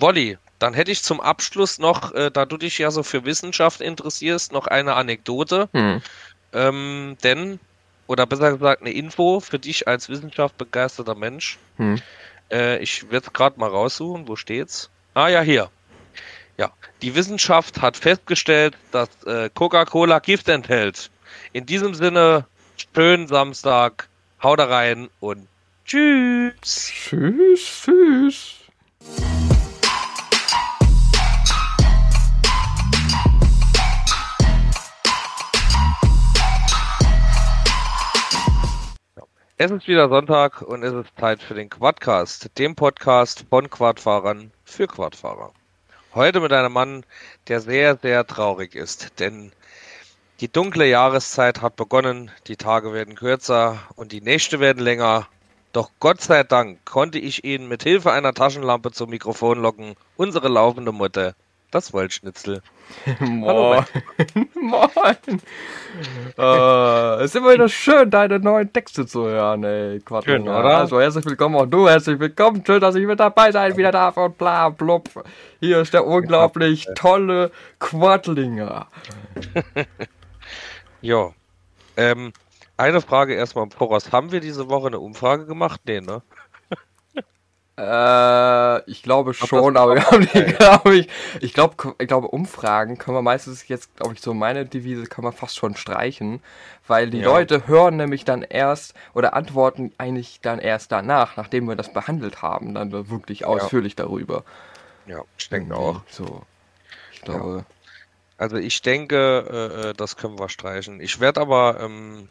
Wolli, dann hätte ich zum Abschluss noch, äh, da du dich ja so für Wissenschaft interessierst, noch eine Anekdote. Hm. Ähm, denn, oder besser gesagt, eine Info für dich als Wissenschaft begeisterter Mensch. Hm. Äh, ich werde es gerade mal raussuchen. Wo steht's? Ah ja, hier. Ja, die Wissenschaft hat festgestellt, dass äh, Coca-Cola Gift enthält. In diesem Sinne, schönen Samstag, haut rein und tschüss. Tschüss, tschüss. Es ist wieder Sonntag und es ist Zeit für den Quadcast, dem Podcast von Quadfahrern für Quadfahrer. Heute mit einem Mann, der sehr, sehr traurig ist, denn die dunkle Jahreszeit hat begonnen, die Tage werden kürzer und die Nächte werden länger. Doch Gott sei Dank konnte ich ihn mit Hilfe einer Taschenlampe zum Mikrofon locken, unsere laufende Mutter, das Wollschnitzel. Moin. Moin. äh, es ist immer wieder schön, deine neuen Texte zu hören, ey. Quatsch, schön, oder? Also herzlich willkommen auch du, herzlich willkommen. Schön, dass ich mit dabei sein wieder darf und bla blub. Hier ist der unglaublich tolle Quadlinger. jo. Ähm, eine Frage erstmal Voraus. Haben wir diese Woche eine Umfrage gemacht? Nee, ne? Äh, ich glaube schon, aber wir haben die, glaube ich, ich glaube, ich glaube, Umfragen können wir meistens jetzt, glaube ich, so meine Devise kann man fast schon streichen, weil die ja. Leute hören nämlich dann erst oder antworten eigentlich dann erst danach, nachdem wir das behandelt haben, dann wirklich ausführlich ja. darüber. Ja, ich denke auch. So, ich glaube. Ja. Also ich denke, äh, äh, das können wir streichen. Ich werde aber ähm,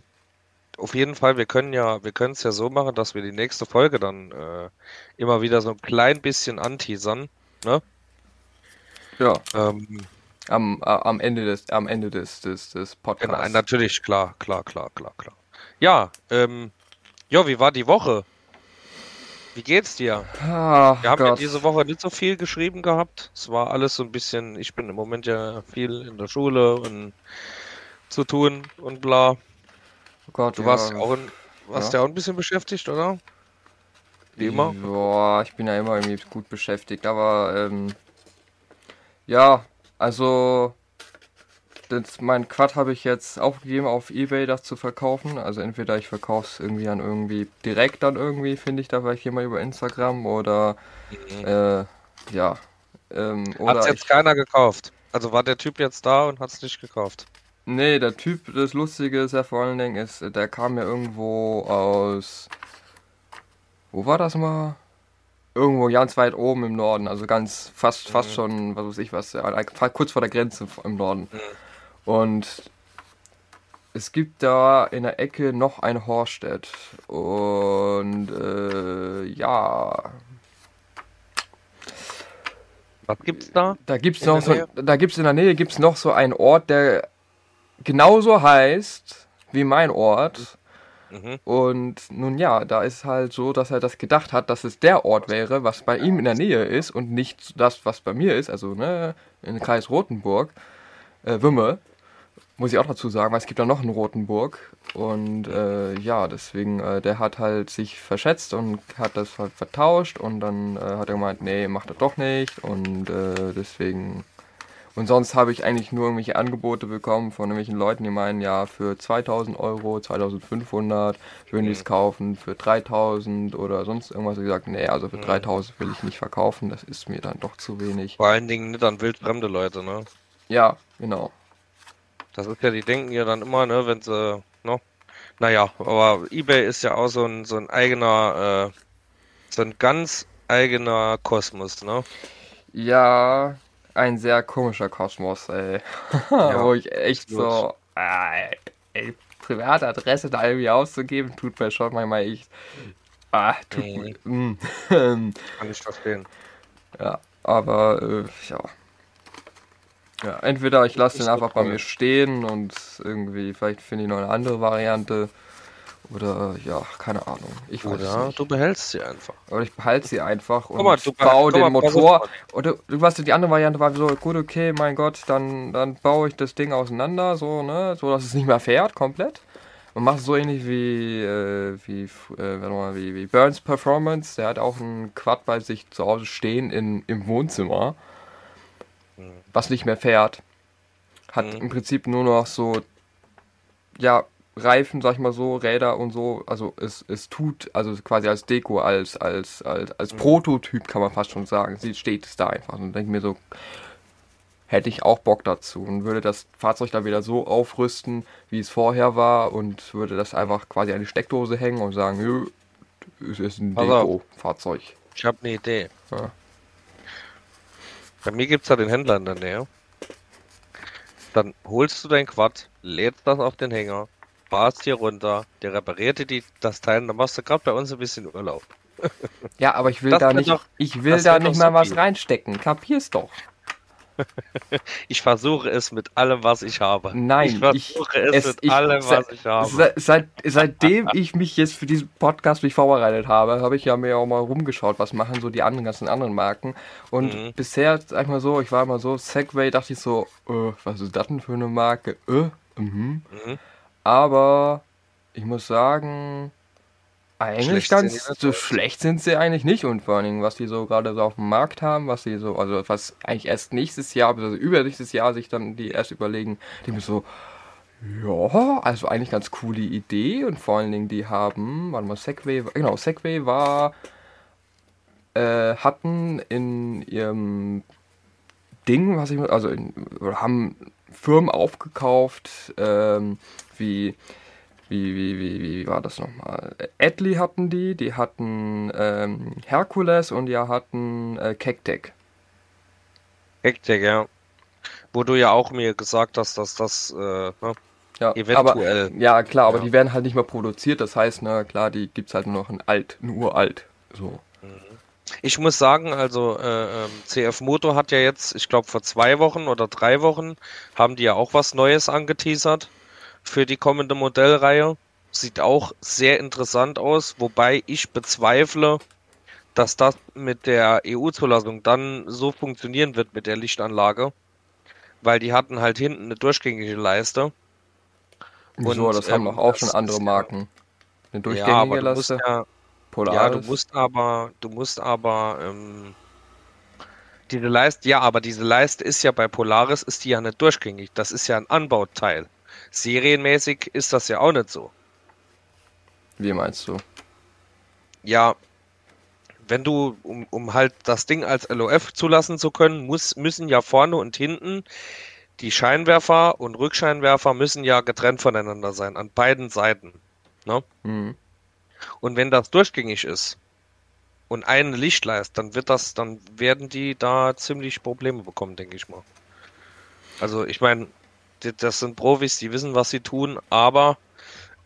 auf jeden Fall, wir können ja, wir können es ja so machen, dass wir die nächste Folge dann äh, immer wieder so ein klein bisschen anteasern, ne? Ja. Ähm, am, am Ende des, am Ende des, des, des Podcasts. Genau, natürlich, klar, klar, klar, klar, klar. Ja, ähm, ja, wie war die Woche? Wie geht's dir? Ach, wir haben Gott. ja diese Woche nicht so viel geschrieben gehabt. Es war alles so ein bisschen, ich bin im Moment ja viel in der Schule und zu tun und bla. Oh Gott, du warst, ja. auch, ein, warst ja. ja auch ein bisschen beschäftigt, oder? Wie immer? Boah, ich bin ja immer irgendwie gut beschäftigt, aber ähm, ja, also das, mein Quad habe ich jetzt aufgegeben, auf Ebay das zu verkaufen. Also entweder ich verkaufe es irgendwie an irgendwie direkt dann irgendwie, finde ich da vielleicht jemand über Instagram oder mhm. äh, ja. Ähm, hat es jetzt ich, keiner gekauft? Also war der Typ jetzt da und hat es nicht gekauft? Nee, der Typ, das Lustige ist ja vor allen Dingen, ist, der kam ja irgendwo aus. Wo war das mal? Irgendwo ganz weit oben im Norden, also ganz fast, fast schon, was weiß ich was, kurz vor der Grenze im Norden. Und es gibt da in der Ecke noch ein Horstedt. Und äh, ja. Was gibt's da? Da gibt's in noch so, da gibt's in der Nähe gibt's noch so einen Ort, der genauso heißt wie mein Ort. Mhm. Und nun ja, da ist halt so, dass er das gedacht hat, dass es der Ort wäre, was bei ihm in der Nähe ist und nicht das, was bei mir ist, also ne, in Kreis Rotenburg, äh, Wümme, muss ich auch dazu sagen, weil es gibt da noch einen Rotenburg und äh, ja, deswegen, äh, der hat halt sich verschätzt und hat das halt vertauscht und dann äh, hat er gemeint, nee, macht er doch nicht und äh, deswegen und sonst habe ich eigentlich nur irgendwelche Angebote bekommen von irgendwelchen Leuten, die meinen, ja, für 2000 Euro, 2500 würden die es kaufen, für 3000 oder sonst irgendwas. Ich gesagt, nee, also für 3000 will ich nicht verkaufen, das ist mir dann doch zu wenig. Vor allen Dingen nicht an wildfremde Leute, ne? Ja, genau. Das ist ja, die denken ja dann immer, ne, wenn sie, ne? Naja, aber eBay ist ja auch so ein, so ein eigener, äh, so ein ganz eigener Kosmos, ne? Ja, ein sehr komischer Kosmos, ey. Ja, Wo ich echt so, äh, ey, private Adresse da irgendwie auszugeben, tut mir schon manchmal echt. Ah, tut mhm. mir. Mm. Kann ich verstehen. Ja, aber äh, ja. Ja, entweder ich lasse den einfach bei mir stehen und irgendwie, vielleicht finde ich noch eine andere Variante. Oder ja, keine Ahnung. Ich weiß Oder du behältst sie einfach. Oder ich behalte sie einfach und mal, baue den Motor. Oder du weißt, die andere Variante war so, gut, okay, mein Gott, dann, dann baue ich das Ding auseinander, so, ne, so dass es nicht mehr fährt, komplett. Man macht es so ähnlich wie, äh, wie, äh, mal, wie, wie Burns Performance. Der hat auch ein Quad bei sich zu Hause stehen in, im Wohnzimmer, mhm. was nicht mehr fährt. Hat mhm. im Prinzip nur noch so, ja, Reifen, sag ich mal so, Räder und so. Also es, es tut, also quasi als Deko, als, als, als, als mhm. Prototyp kann man fast schon sagen. Sie steht es da einfach. Und denke mir so, hätte ich auch Bock dazu und würde das Fahrzeug dann wieder so aufrüsten, wie es vorher war und würde das einfach quasi an die Steckdose hängen und sagen, es ist ein Deko-Fahrzeug. Ich habe eine Idee. Ja. Bei mir gibt es ja den Händler in der Nähe. Dann holst du dein Quad, lädst das auf den Hänger, fahrst hier runter, der repariert dir das Teil und dann machst du gerade bei uns ein bisschen Urlaub. Ja, aber ich will das da nicht, doch, ich will da nicht mal was reinstecken. Kapier's doch. ich versuche es mit allem, was ich habe. Nein, ich versuche ich, es, es, mit ich, allem, was ich habe. Seit, seitdem ich mich jetzt für diesen Podcast mich vorbereitet habe, habe ich ja mir auch mal rumgeschaut, was machen so die anderen ganzen anderen Marken. Und mhm. bisher, sag ich mal so, ich war immer so, Segway, dachte ich so, äh, was ist das denn für eine Marke? Äh, mhm. Mhm. Aber ich muss sagen, eigentlich schlecht ganz so schlecht sind sie eigentlich nicht. Und vor allen Dingen, was die so gerade so auf dem Markt haben, was sie so, also was eigentlich erst nächstes Jahr, also übernächstes Jahr sich dann die erst überlegen, die mir so, ja, also eigentlich ganz coole Idee. Und vor allen Dingen die haben, warte mal, Segway, genau, Segway war, äh, hatten in ihrem Ding, was ich, also in, haben Firmen aufgekauft, ähm, wie wie, wie, wie, wie war das nochmal? Edley hatten die, die hatten ähm, Herkules und die hatten äh, Kektek. Kektek, ja. Wo du ja auch mir gesagt hast, dass das äh, ne, ja, eventuell. Aber, ja, klar, aber ja. die werden halt nicht mehr produziert, das heißt, na klar, die gibt es halt nur noch in alt, ein uralt. So. Ich muss sagen, also äh, ähm, CF Moto hat ja jetzt, ich glaube vor zwei Wochen oder drei Wochen, haben die ja auch was Neues angeteasert für die kommende Modellreihe. Sieht auch sehr interessant aus, wobei ich bezweifle, dass das mit der EU-Zulassung dann so funktionieren wird mit der Lichtanlage, weil die hatten halt hinten eine durchgängige Leiste. Wieso, und, das ähm, haben doch auch schon andere Marken. Eine durchgängige ja, Leiste. Ja, Polaris. Ja, du musst aber, du musst aber, ähm, diese Leiste, ja, aber diese Leiste ist ja bei Polaris, ist die ja nicht durchgängig. Das ist ja ein Anbauteil. Serienmäßig ist das ja auch nicht so. Wie meinst du? Ja, wenn du, um, um halt das Ding als LOF zulassen zu können, muss, müssen ja vorne und hinten die Scheinwerfer und Rückscheinwerfer müssen ja getrennt voneinander sein, an beiden Seiten. Ne? Mhm. Und wenn das durchgängig ist und eine Lichtleist, dann wird das, dann werden die da ziemlich Probleme bekommen, denke ich mal. Also ich meine, das sind Profis, die wissen, was sie tun, aber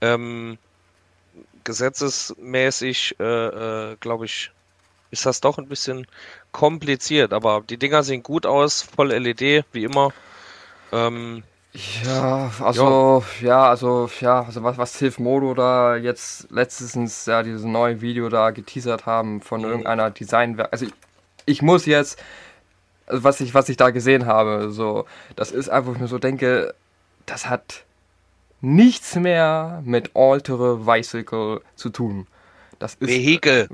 ähm, gesetzesmäßig, äh, äh, glaube ich, ist das doch ein bisschen kompliziert. Aber die Dinger sehen gut aus, voll LED, wie immer. Ähm, ja, also, ja. ja, also, ja, also was, was Hilf Modo da jetzt letztens ja dieses neue Video da geteasert haben von mhm. irgendeiner Designwerk. Also ich, ich muss jetzt, also was ich, was ich da gesehen habe, so, das ist einfach, wo ich mir so denke, das hat nichts mehr mit Altere Bicycle zu tun. Das ist. Vehikel.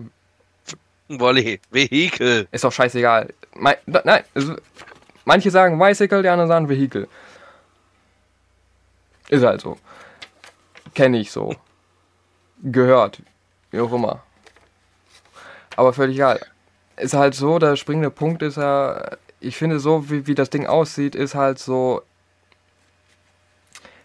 Wolli, Vehikel. Ist doch scheißegal. Me nein, also, manche sagen Bicycle, die anderen sagen Vehikel. Ist halt so. Kenne ich so. Gehört. Wie auch immer. Aber völlig egal. Ist halt so, der springende Punkt ist ja, ich finde so, wie, wie das Ding aussieht, ist halt so,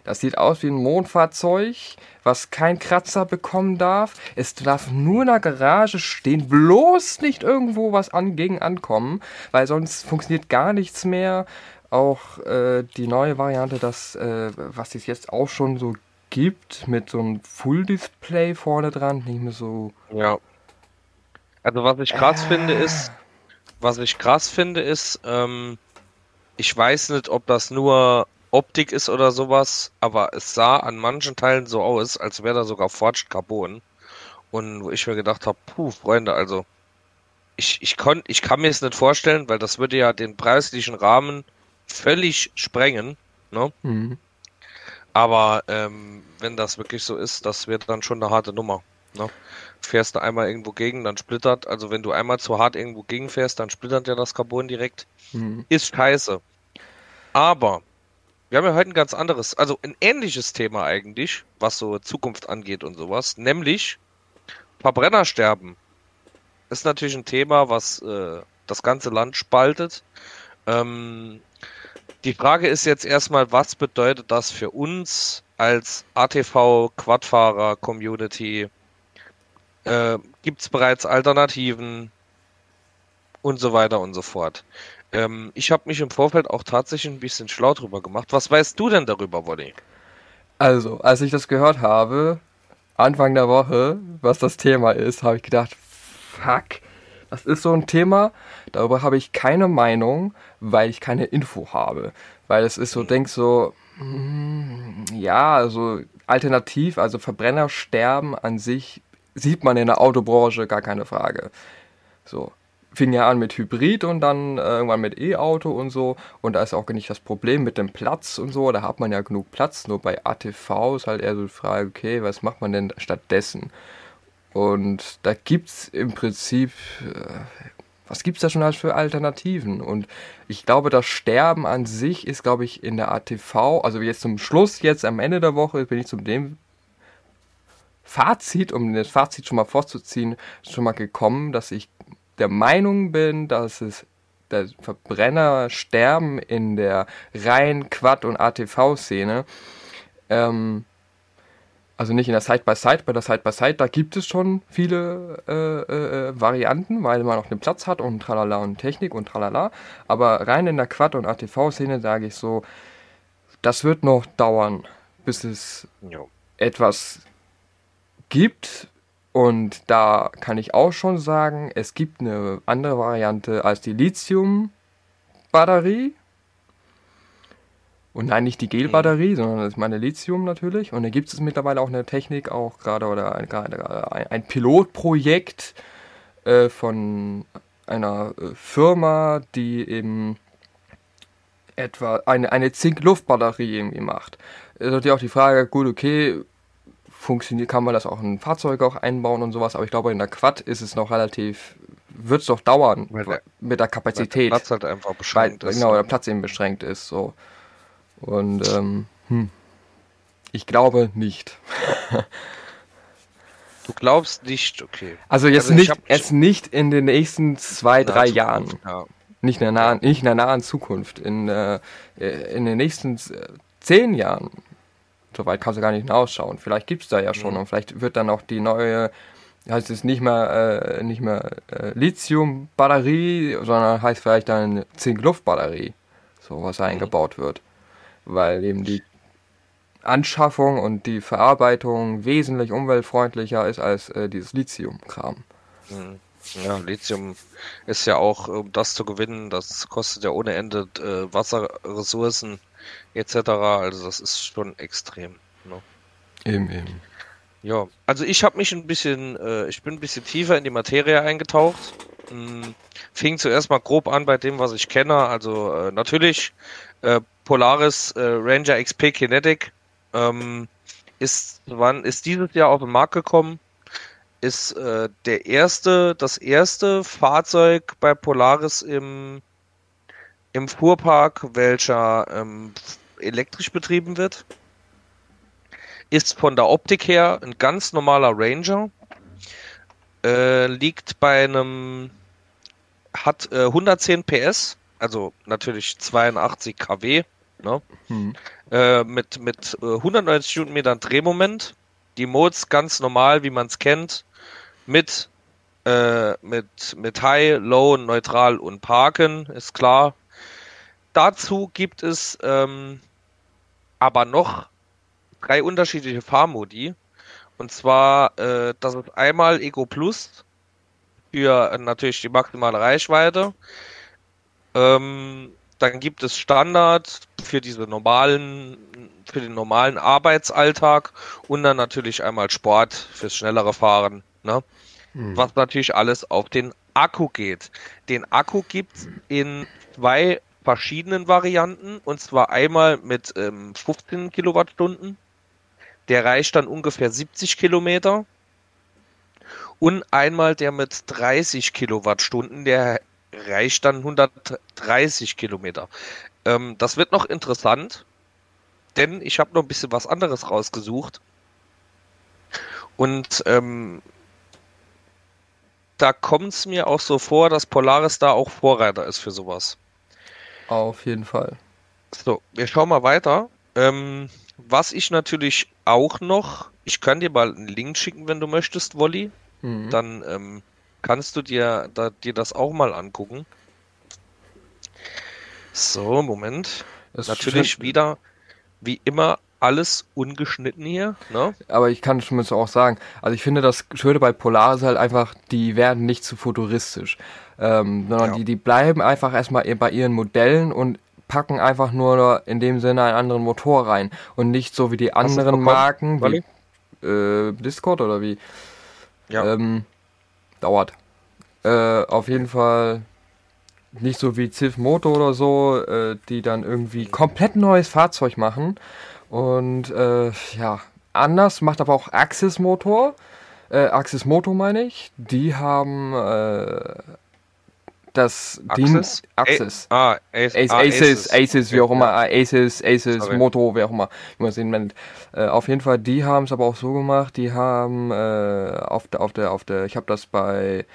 das sieht aus wie ein Mondfahrzeug, was kein Kratzer bekommen darf. Es darf nur in der Garage stehen, bloß nicht irgendwo was an, gegen ankommen, weil sonst funktioniert gar nichts mehr. Auch äh, die neue Variante, das, äh, was es jetzt auch schon so gibt, mit so einem Full-Display vorne dran, nicht mehr so. Ja. Also was ich krass äh. finde ist, was ich krass finde ist, ähm, ich weiß nicht, ob das nur Optik ist oder sowas, aber es sah an manchen Teilen so aus, als wäre da sogar Forged Carbon. Und wo ich mir gedacht habe, puh, Freunde, also ich, ich, kon, ich kann mir es nicht vorstellen, weil das würde ja den preislichen Rahmen völlig sprengen. Ne? Mhm. Aber ähm, wenn das wirklich so ist, das wird dann schon eine harte Nummer. Ne? Fährst du einmal irgendwo gegen, dann splittert. Also wenn du einmal zu hart irgendwo gegen fährst, dann splittert ja das Carbon direkt. Mhm. Ist scheiße. Aber wir haben ja heute ein ganz anderes, also ein ähnliches Thema eigentlich, was so Zukunft angeht und sowas, nämlich Verbrennersterben. Ist natürlich ein Thema, was äh, das ganze Land spaltet. Ähm, die Frage ist jetzt erstmal, was bedeutet das für uns als ATV-Quadfahrer-Community? Äh, Gibt es bereits Alternativen? Und so weiter und so fort. Ähm, ich habe mich im Vorfeld auch tatsächlich ein bisschen schlau drüber gemacht. Was weißt du denn darüber, Wolli? Also, als ich das gehört habe, Anfang der Woche, was das Thema ist, habe ich gedacht, fuck, das ist so ein Thema, darüber habe ich keine Meinung, weil ich keine Info habe. Weil es ist so, mhm. denk so, mm, ja, also alternativ, also Verbrennersterben an sich sieht man in der Autobranche gar keine Frage. So. Fing ja an mit Hybrid und dann äh, irgendwann mit E-Auto und so. Und da ist auch nicht das Problem mit dem Platz und so. Da hat man ja genug Platz. Nur bei ATV ist halt eher so die Frage, okay, was macht man denn stattdessen? Und da gibt es im Prinzip, äh, was gibt es da schon für Alternativen? Und ich glaube, das Sterben an sich ist, glaube ich, in der ATV, also jetzt zum Schluss, jetzt am Ende der Woche, bin ich zu dem Fazit, um das Fazit schon mal vorzuziehen, schon mal gekommen, dass ich der Meinung bin, dass es der Verbrennersterben in der rein Quad- und ATV-Szene ähm, also nicht in der Side-by-Side, bei der Side-by-Side, da gibt es schon viele äh, äh, Varianten, weil man auch den Platz hat und tralala und Technik und tralala. Aber rein in der Quad- und ATV-Szene sage ich so, das wird noch dauern, bis es jo. etwas gibt. Und da kann ich auch schon sagen, es gibt eine andere Variante als die Lithium-Batterie und nein, nicht die Gelbatterie, mhm. sondern das ist meine Lithium natürlich. Und da gibt es mittlerweile auch eine Technik, auch gerade oder ein, ein Pilotprojekt äh, von einer äh, Firma, die eben etwa eine, eine Zink-Luft-Batterie irgendwie macht. Es ist natürlich auch die Frage, gut, okay, funktioniert, kann man das auch in Fahrzeuge auch einbauen und sowas, aber ich glaube, in der Quad ist es noch relativ, wird es doch dauern der, mit der Kapazität. Weil der Platz halt einfach beschränkt weil, ist. Genau, der Platz eben beschränkt ist, so. Und ähm, hm, ich glaube nicht. du glaubst nicht, okay. Also jetzt also nicht, jetzt nicht in den nächsten zwei, drei Zukunft, Jahren. Ja. Nicht, in der nahen, nicht in der nahen Zukunft. In, äh, in den nächsten zehn Jahren. Soweit kannst du gar nicht hinausschauen. Vielleicht gibt es da ja schon mhm. und vielleicht wird dann auch die neue heißt es nicht mehr, äh, nicht mehr äh, Lithium-Batterie, sondern heißt vielleicht dann Zink-Luft-Batterie, so was mhm. eingebaut wird weil eben die Anschaffung und die Verarbeitung wesentlich umweltfreundlicher ist als äh, dieses Lithium-Kram. Mhm. Ja, Lithium ist ja auch, um das zu gewinnen, das kostet ja ohne Ende äh, Wasserressourcen etc. Also das ist schon extrem. Ne? Eben, eben. Ja, also ich habe mich ein bisschen, äh, ich bin ein bisschen tiefer in die Materie eingetaucht. Hm, fing zuerst mal grob an bei dem, was ich kenne. Also äh, natürlich äh, Polaris äh, Ranger XP Kinetic ähm, ist, wann ist dieses Jahr auf den Markt gekommen. Ist äh, der erste, das erste Fahrzeug bei Polaris im, im Fuhrpark, welcher ähm, elektrisch betrieben wird. Ist von der Optik her ein ganz normaler Ranger. Äh, liegt bei einem, hat äh, 110 PS, also natürlich 82 kW Ne? Hm. Äh, mit mit äh, 190 Newtonmetern Drehmoment. Die Modes ganz normal, wie man es kennt. Mit, äh, mit, mit High, Low, Neutral und Parken, ist klar. Dazu gibt es ähm, aber noch drei unterschiedliche Fahrmodi. Und zwar, äh, das ist einmal Eco Plus für äh, natürlich die maximale Reichweite. Ähm, dann gibt es Standard für diese normalen, für den normalen Arbeitsalltag und dann natürlich einmal Sport fürs schnellere Fahren, ne? Hm. Was natürlich alles auf den Akku geht. Den Akku gibt's in zwei verschiedenen Varianten und zwar einmal mit ähm, 15 Kilowattstunden. Der reicht dann ungefähr 70 Kilometer. Und einmal der mit 30 Kilowattstunden, der reicht dann 130 Kilometer. Ähm, das wird noch interessant, denn ich habe noch ein bisschen was anderes rausgesucht. Und ähm, da kommt es mir auch so vor, dass Polaris da auch Vorreiter ist für sowas. Auf jeden Fall. So, wir schauen mal weiter. Ähm, was ich natürlich auch noch, ich kann dir mal einen Link schicken, wenn du möchtest, Wolli. Mhm. Dann ähm, kannst du dir, da, dir das auch mal angucken. So, Moment. Das natürlich stimmt. wieder, wie immer, alles ungeschnitten hier. Ne? Aber ich kann schon auch sagen, also ich finde das Schöne bei Polaris halt einfach, die werden nicht zu futuristisch, ähm, sondern ja. die, die bleiben einfach erstmal bei ihren Modellen und packen einfach nur in dem Sinne einen anderen Motor rein und nicht so wie die anderen Marken, wie äh, Discord oder wie. Ja. Ähm, dauert. Äh, auf jeden Fall nicht so wie Civ Moto oder so, äh, die dann irgendwie komplett neues Fahrzeug machen und äh, ja, anders macht aber auch Axis Motor. Äh, Axis Moto meine ich. Die haben äh, das Axis? Axis. Ah, Ace, ah, Aces, Aces, wie auch immer. Aces, Aces, Sorry. Moto, wie auch immer, wie man es nennt. Äh, auf jeden Fall, die haben es aber auch so gemacht. Die haben äh, auf der, auf der, auf der, ich habe das bei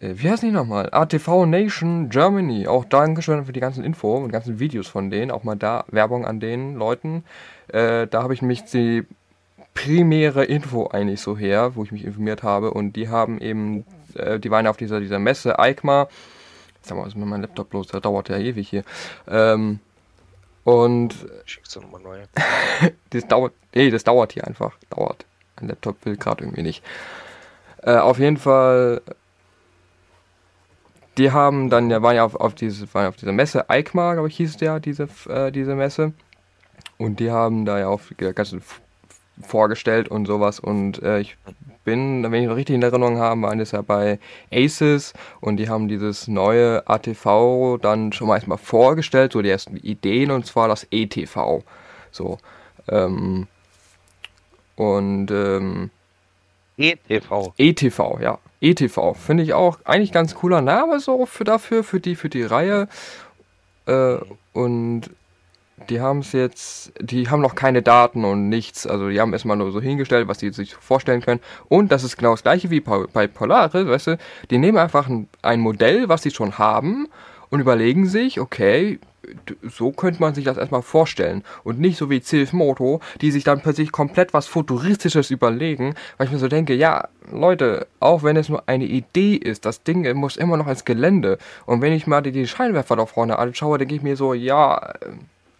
wie heißen die nochmal? ATV Nation Germany. Auch Dankeschön für die ganzen Info und ganzen Videos von denen. Auch mal da Werbung an den Leuten. Äh, da habe ich mich die primäre Info eigentlich so her, wo ich mich informiert habe. Und die haben eben, äh, die waren auf dieser, dieser Messe, EICMA. Sag mal, ist mir mein Laptop bloß, der dauert ja ewig hier. Ähm, und. Schickst du nochmal neue? das dauert, nee, das dauert hier einfach. Dauert. Mein Laptop will gerade irgendwie nicht. Äh, auf jeden Fall die haben dann, waren ja auf, auf, diese, waren auf dieser Messe, EICMA, glaube ich, hieß ja, diese, äh, diese Messe. Und die haben da ja auch ganz vorgestellt und sowas. Und äh, ich bin, wenn ich noch richtig in Erinnerung habe, waren das ja bei Aces und die haben dieses neue ATV dann schon mal erstmal vorgestellt, so die ersten Ideen, und zwar das ETV. So. Ähm, und ähm, ETV. ETV, ja. ETV. Finde ich auch eigentlich ganz cooler Name so für dafür, für die, für die Reihe. Äh, und die haben es jetzt, die haben noch keine Daten und nichts. Also die haben erstmal nur so hingestellt, was die sich vorstellen können. Und das ist genau das gleiche wie bei Polaris, weißt du, die nehmen einfach ein, ein Modell, was sie schon haben und überlegen sich, okay, so könnte man sich das erstmal vorstellen. Und nicht so wie Cilf Moto, die sich dann plötzlich komplett was Futuristisches überlegen, weil ich mir so denke, ja, Leute, auch wenn es nur eine Idee ist, das Ding muss immer noch ins Gelände. Und wenn ich mal die, die Scheinwerfer da vorne anschaue, denke ich mir so, ja,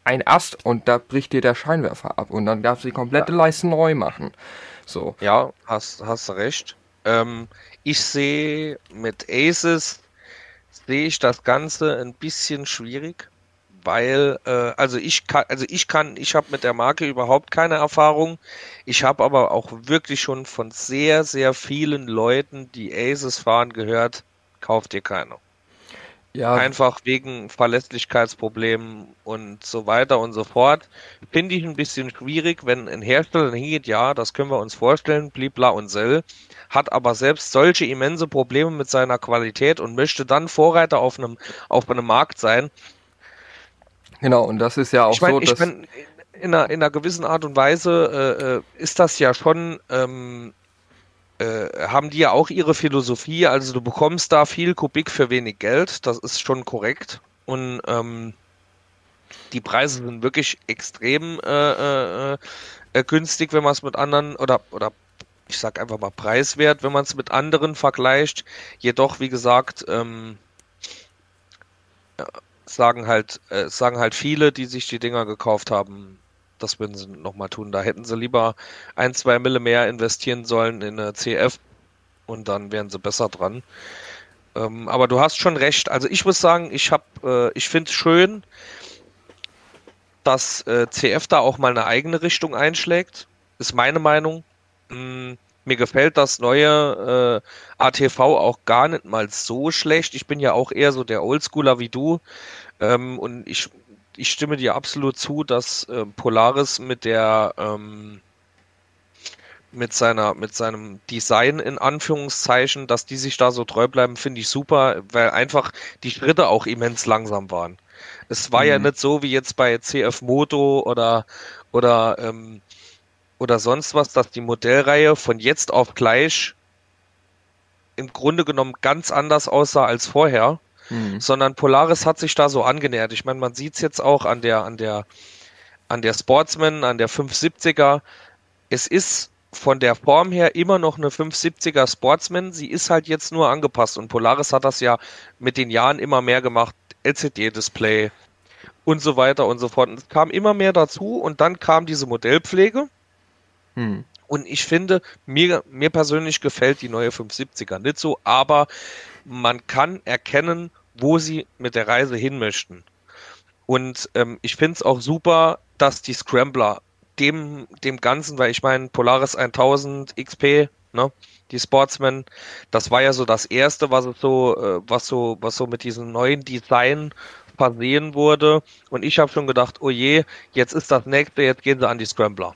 ein Ast und da bricht dir der Scheinwerfer ab und dann darfst du die komplette. Leiste neu machen. So. Ja, hast, hast recht. Ähm, ich sehe mit Aces sehe ich das Ganze ein bisschen schwierig weil äh, also ich kann also ich kann ich habe mit der Marke überhaupt keine Erfahrung. Ich habe aber auch wirklich schon von sehr sehr vielen Leuten, die Aces fahren, gehört, kauft ihr keine. Ja. Einfach wegen Verlässlichkeitsproblemen und so weiter und so fort. Finde ich ein bisschen schwierig, wenn ein Hersteller hingeht, ja, das können wir uns vorstellen, blibla und sell, hat aber selbst solche immense Probleme mit seiner Qualität und möchte dann Vorreiter auf einem, auf einem Markt sein, Genau, und das ist ja auch ich mein, so, dass. Ich mein, in einer, in einer gewissen Art und Weise äh, äh, ist das ja schon, ähm, äh, haben die ja auch ihre Philosophie. Also du bekommst da viel Kubik für wenig Geld, das ist schon korrekt. Und ähm, die Preise sind wirklich extrem äh, äh, äh günstig, wenn man es mit anderen oder oder ich sag einfach mal preiswert, wenn man es mit anderen vergleicht. Jedoch, wie gesagt, ähm, sagen halt, äh, sagen halt viele, die sich die Dinger gekauft haben, das würden sie nochmal tun. Da hätten sie lieber ein, zwei Mille mehr investieren sollen in eine CF und dann wären sie besser dran. Ähm, aber du hast schon recht. Also ich muss sagen, ich habe, äh, ich finde es schön, dass äh, CF da auch mal eine eigene Richtung einschlägt. Ist meine Meinung. Hm, Mir gefällt das neue äh, ATV auch gar nicht mal so schlecht. Ich bin ja auch eher so der Oldschooler wie du. Ähm, und ich, ich stimme dir absolut zu, dass äh, Polaris mit der ähm, mit seiner mit seinem Design in Anführungszeichen, dass die sich da so treu bleiben, finde ich super, weil einfach die Schritte auch immens langsam waren. Es war mhm. ja nicht so wie jetzt bei CF Moto oder oder ähm, oder sonst was, dass die Modellreihe von jetzt auf gleich im Grunde genommen ganz anders aussah als vorher, mhm. sondern Polaris hat sich da so angenähert. Ich meine, man sieht es jetzt auch an der an der an der Sportsman, an der 570er. Es ist von der Form her immer noch eine 570er Sportsman. Sie ist halt jetzt nur angepasst und Polaris hat das ja mit den Jahren immer mehr gemacht. LCD-Display und so weiter und so fort. Und es kam immer mehr dazu und dann kam diese Modellpflege. Hm. Und ich finde, mir, mir persönlich gefällt die neue 570er nicht so, aber man kann erkennen, wo sie mit der Reise hin möchten. Und ähm, ich finde es auch super, dass die Scrambler dem, dem Ganzen, weil ich meine, Polaris 1000 XP, ne, die Sportsman, das war ja so das erste, was so, äh, was so, was so mit diesem neuen Design versehen wurde. Und ich habe schon gedacht, oh je, jetzt ist das nächste, jetzt gehen sie an die Scrambler.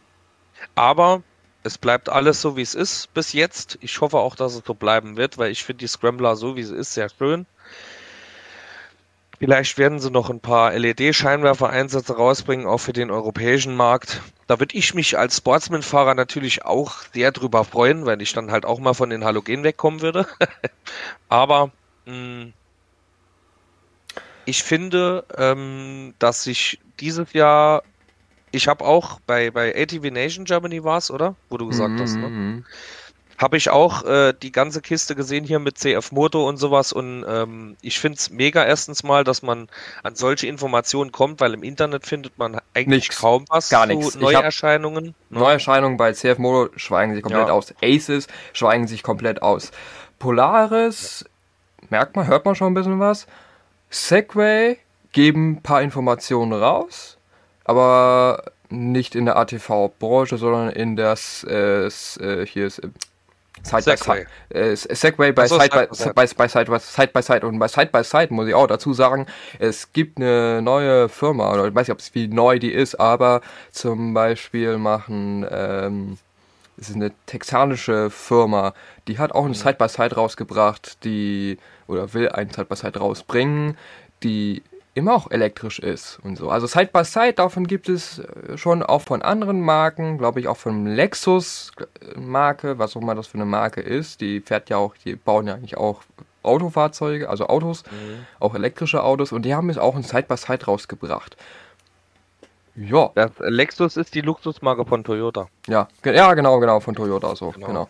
Aber es bleibt alles so, wie es ist bis jetzt. Ich hoffe auch, dass es so bleiben wird, weil ich finde die Scrambler so, wie sie ist, sehr schön. Vielleicht werden sie noch ein paar LED-Scheinwerfer-Einsätze rausbringen, auch für den europäischen Markt. Da würde ich mich als Sportsman-Fahrer natürlich auch sehr drüber freuen, weil ich dann halt auch mal von den Halogen wegkommen würde. Aber mh, hm, ich finde, ähm, dass sich dieses Jahr, ich habe auch bei, bei ATV Nation Germany war es, oder? Wo du gesagt mm -hmm. hast, ne? Mhm habe ich auch äh, die ganze Kiste gesehen hier mit CF Moto und sowas und ähm, ich finde es mega erstens mal, dass man an solche Informationen kommt, weil im Internet findet man eigentlich Nix, kaum was gar zu nichts. Neuerscheinungen. Ne? Neuerscheinungen bei CF Moto schweigen sich komplett ja. aus. Aces schweigen sich komplett aus. Polaris, merkt man, hört man schon ein bisschen was. Segway geben ein paar Informationen raus, aber nicht in der ATV-Branche, sondern in das äh, äh, hier ist Side Segway. by Side. Äh, Segway bei so, Side, by, Side, by, Side, Side by Side und bei Side by Side muss ich auch dazu sagen, es gibt eine neue Firma, oder ich weiß nicht, ob es wie neu die ist, aber zum Beispiel machen, ähm, es ist eine texanische Firma, die hat auch ein Side by Side rausgebracht, die, oder will ein Side by Side rausbringen, die immer auch elektrisch ist und so. Also Side by Side, davon gibt es äh, schon auch von anderen Marken, glaube ich auch von Lexus äh, Marke, was auch immer das für eine Marke ist. Die fährt ja auch, die bauen ja eigentlich auch Autofahrzeuge, also Autos, mhm. auch elektrische Autos und die haben jetzt auch ein Side by Side rausgebracht. Ja. Das Lexus ist die Luxusmarke von Toyota. Ja, ja genau, genau, von Toyota so, genau. genau.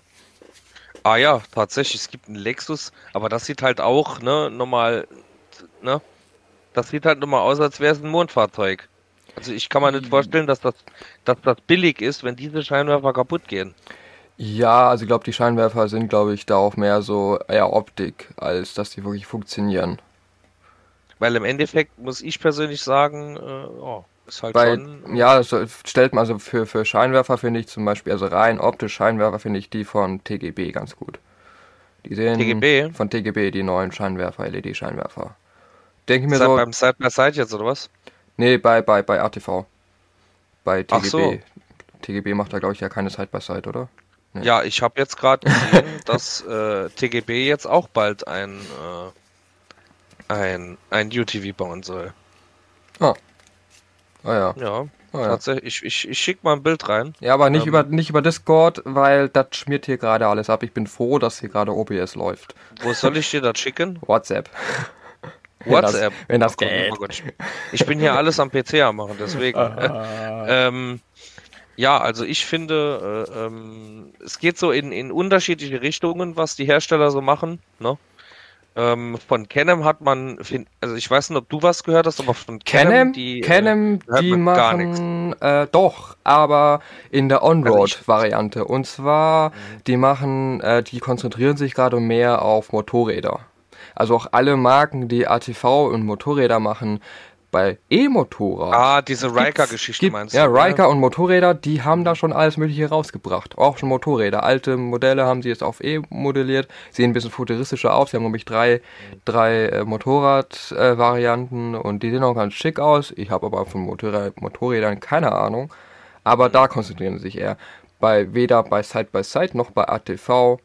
Ah ja, tatsächlich, es gibt einen Lexus, aber das sieht halt auch, ne, normal, ne, das sieht halt nur mal aus, als wäre es ein Mondfahrzeug. Also ich kann mir nicht vorstellen, dass das, dass das billig ist, wenn diese Scheinwerfer kaputt gehen. Ja, also ich glaube, die Scheinwerfer sind, glaube ich, da auch mehr so eher Optik, als dass die wirklich funktionieren. Weil im Endeffekt muss ich persönlich sagen, äh, oh, ist halt Weil, schon. Ja, das stellt man also für, für Scheinwerfer finde ich zum Beispiel, also rein optisch Scheinwerfer finde ich die von TGB ganz gut. Die sehen TGB? Von TGB, die neuen Scheinwerfer, LED-Scheinwerfer denke mir so. Beim Side by Side jetzt, oder was? Nee, bei, bei, bei ATV. Bei TGB. Ach so. TGB macht da, glaube ich, ja keine Side by Side, oder? Nee. Ja, ich habe jetzt gerade gesehen, dass äh, TGB jetzt auch bald ein, äh, ein, ein UTV bauen soll. Ah. Ah ja. Ja. Oh, ja. Tatsächlich, ich, ich, ich schicke mal ein Bild rein. Ja, aber nicht, ähm, über, nicht über Discord, weil das schmiert hier gerade alles ab. Ich bin froh, dass hier gerade OBS läuft. Wo soll ich dir das schicken? WhatsApp. WhatsApp. Wenn das, wenn das oh geht. ich bin hier alles am PC am machen, deswegen. ähm, ja, also ich finde, äh, ähm, es geht so in, in unterschiedliche Richtungen, was die Hersteller so machen. Ne? Ähm, von Canem hat man, also ich weiß nicht, ob du was gehört hast, aber von Canem, die, Canem, äh, die machen äh, doch, aber in der On-Road-Variante. Also Und zwar, mhm. die machen, äh, die konzentrieren sich gerade mehr auf Motorräder. Also auch alle Marken, die ATV und Motorräder machen, bei E-Motorrad. Ah, diese Riker-Geschichte meinst du? Ja, Riker und Motorräder, die haben da schon alles Mögliche rausgebracht. Auch schon Motorräder. Alte Modelle haben sie jetzt auf E modelliert, sehen ein bisschen futuristischer aus. Sie haben nämlich drei, drei äh, Motorrad-Varianten äh, und die sehen auch ganz schick aus. Ich habe aber von Motorrad Motorrädern keine Ahnung. Aber da konzentrieren sie sich eher. Bei weder bei Side by Side noch bei ATV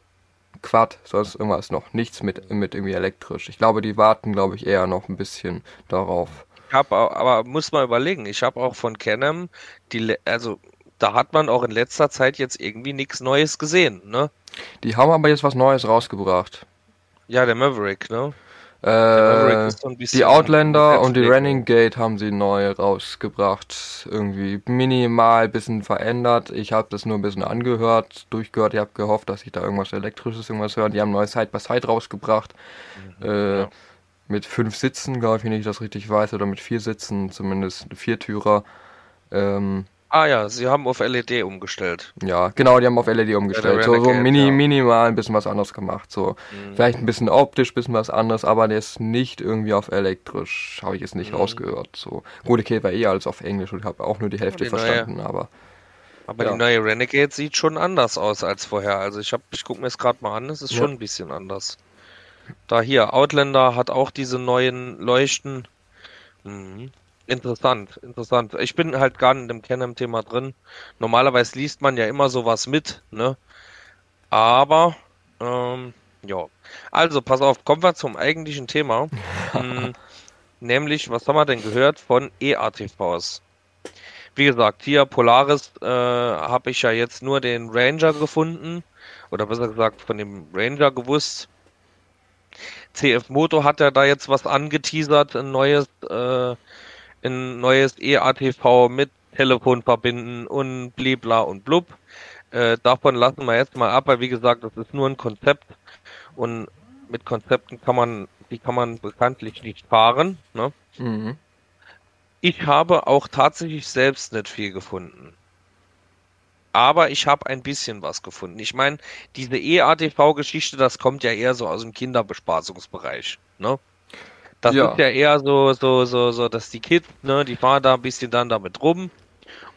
Quad, sonst irgendwas noch. Nichts mit, mit irgendwie elektrisch. Ich glaube, die warten, glaube ich, eher noch ein bisschen darauf. Ich habe aber muss mal überlegen, ich habe auch von Canem, die, also da hat man auch in letzter Zeit jetzt irgendwie nichts Neues gesehen, ne? Die haben aber jetzt was Neues rausgebracht. Ja, der Maverick, ne? Äh, die Outlander und die Running Gate haben sie neu rausgebracht. Irgendwie minimal ein bisschen verändert. Ich habe das nur ein bisschen angehört, durchgehört. Ich habe gehofft, dass ich da irgendwas Elektrisches irgendwas höre. Die haben neu Side by Side rausgebracht. Mhm, äh, ja mit fünf Sitzen, glaube ich, wenn ich das richtig weiß, oder mit vier Sitzen, zumindest Viertürer. Ähm, ah ja, sie haben auf LED umgestellt. Ja, genau, die haben auf LED umgestellt. so, so mini, ja. minimal ein bisschen was anderes gemacht. So, mhm. vielleicht ein bisschen optisch, ein bisschen was anderes, aber der ist nicht irgendwie auf elektrisch. Habe ich jetzt nicht mhm. rausgehört. So, gut, okay, war eh alles auf Englisch und habe auch nur die Hälfte die verstanden, neue, aber. Aber ja. die neue Renegade sieht schon anders aus als vorher. Also ich habe, ich gucke mir es gerade mal an, es ist ja. schon ein bisschen anders. Da hier, Outlander hat auch diese neuen Leuchten. Mhm. Interessant, interessant. Ich bin halt gar nicht im Canon-Thema drin. Normalerweise liest man ja immer sowas mit, ne? Aber, ähm, ja. Also, pass auf, kommen wir zum eigentlichen Thema. hm, nämlich, was haben wir denn gehört von EATVs? Wie gesagt, hier Polaris äh, habe ich ja jetzt nur den Ranger gefunden. Oder besser gesagt, von dem Ranger gewusst. CF Moto hat ja da jetzt was angeteasert, ein neues, äh, ein neues EATV mit Telefon verbinden und blibla und blub. Äh, davon lassen wir jetzt mal ab, weil wie gesagt, das ist nur ein Konzept und mit Konzepten kann man, die kann man bekanntlich nicht fahren. Ne? Mhm. Ich habe auch tatsächlich selbst nicht viel gefunden aber ich habe ein bisschen was gefunden. Ich meine, diese EATV-Geschichte, das kommt ja eher so aus dem Kinderbespaßungsbereich, ne? Das ja. ist ja eher so, so, so, so, dass die Kids, ne, die fahren da ein bisschen dann damit rum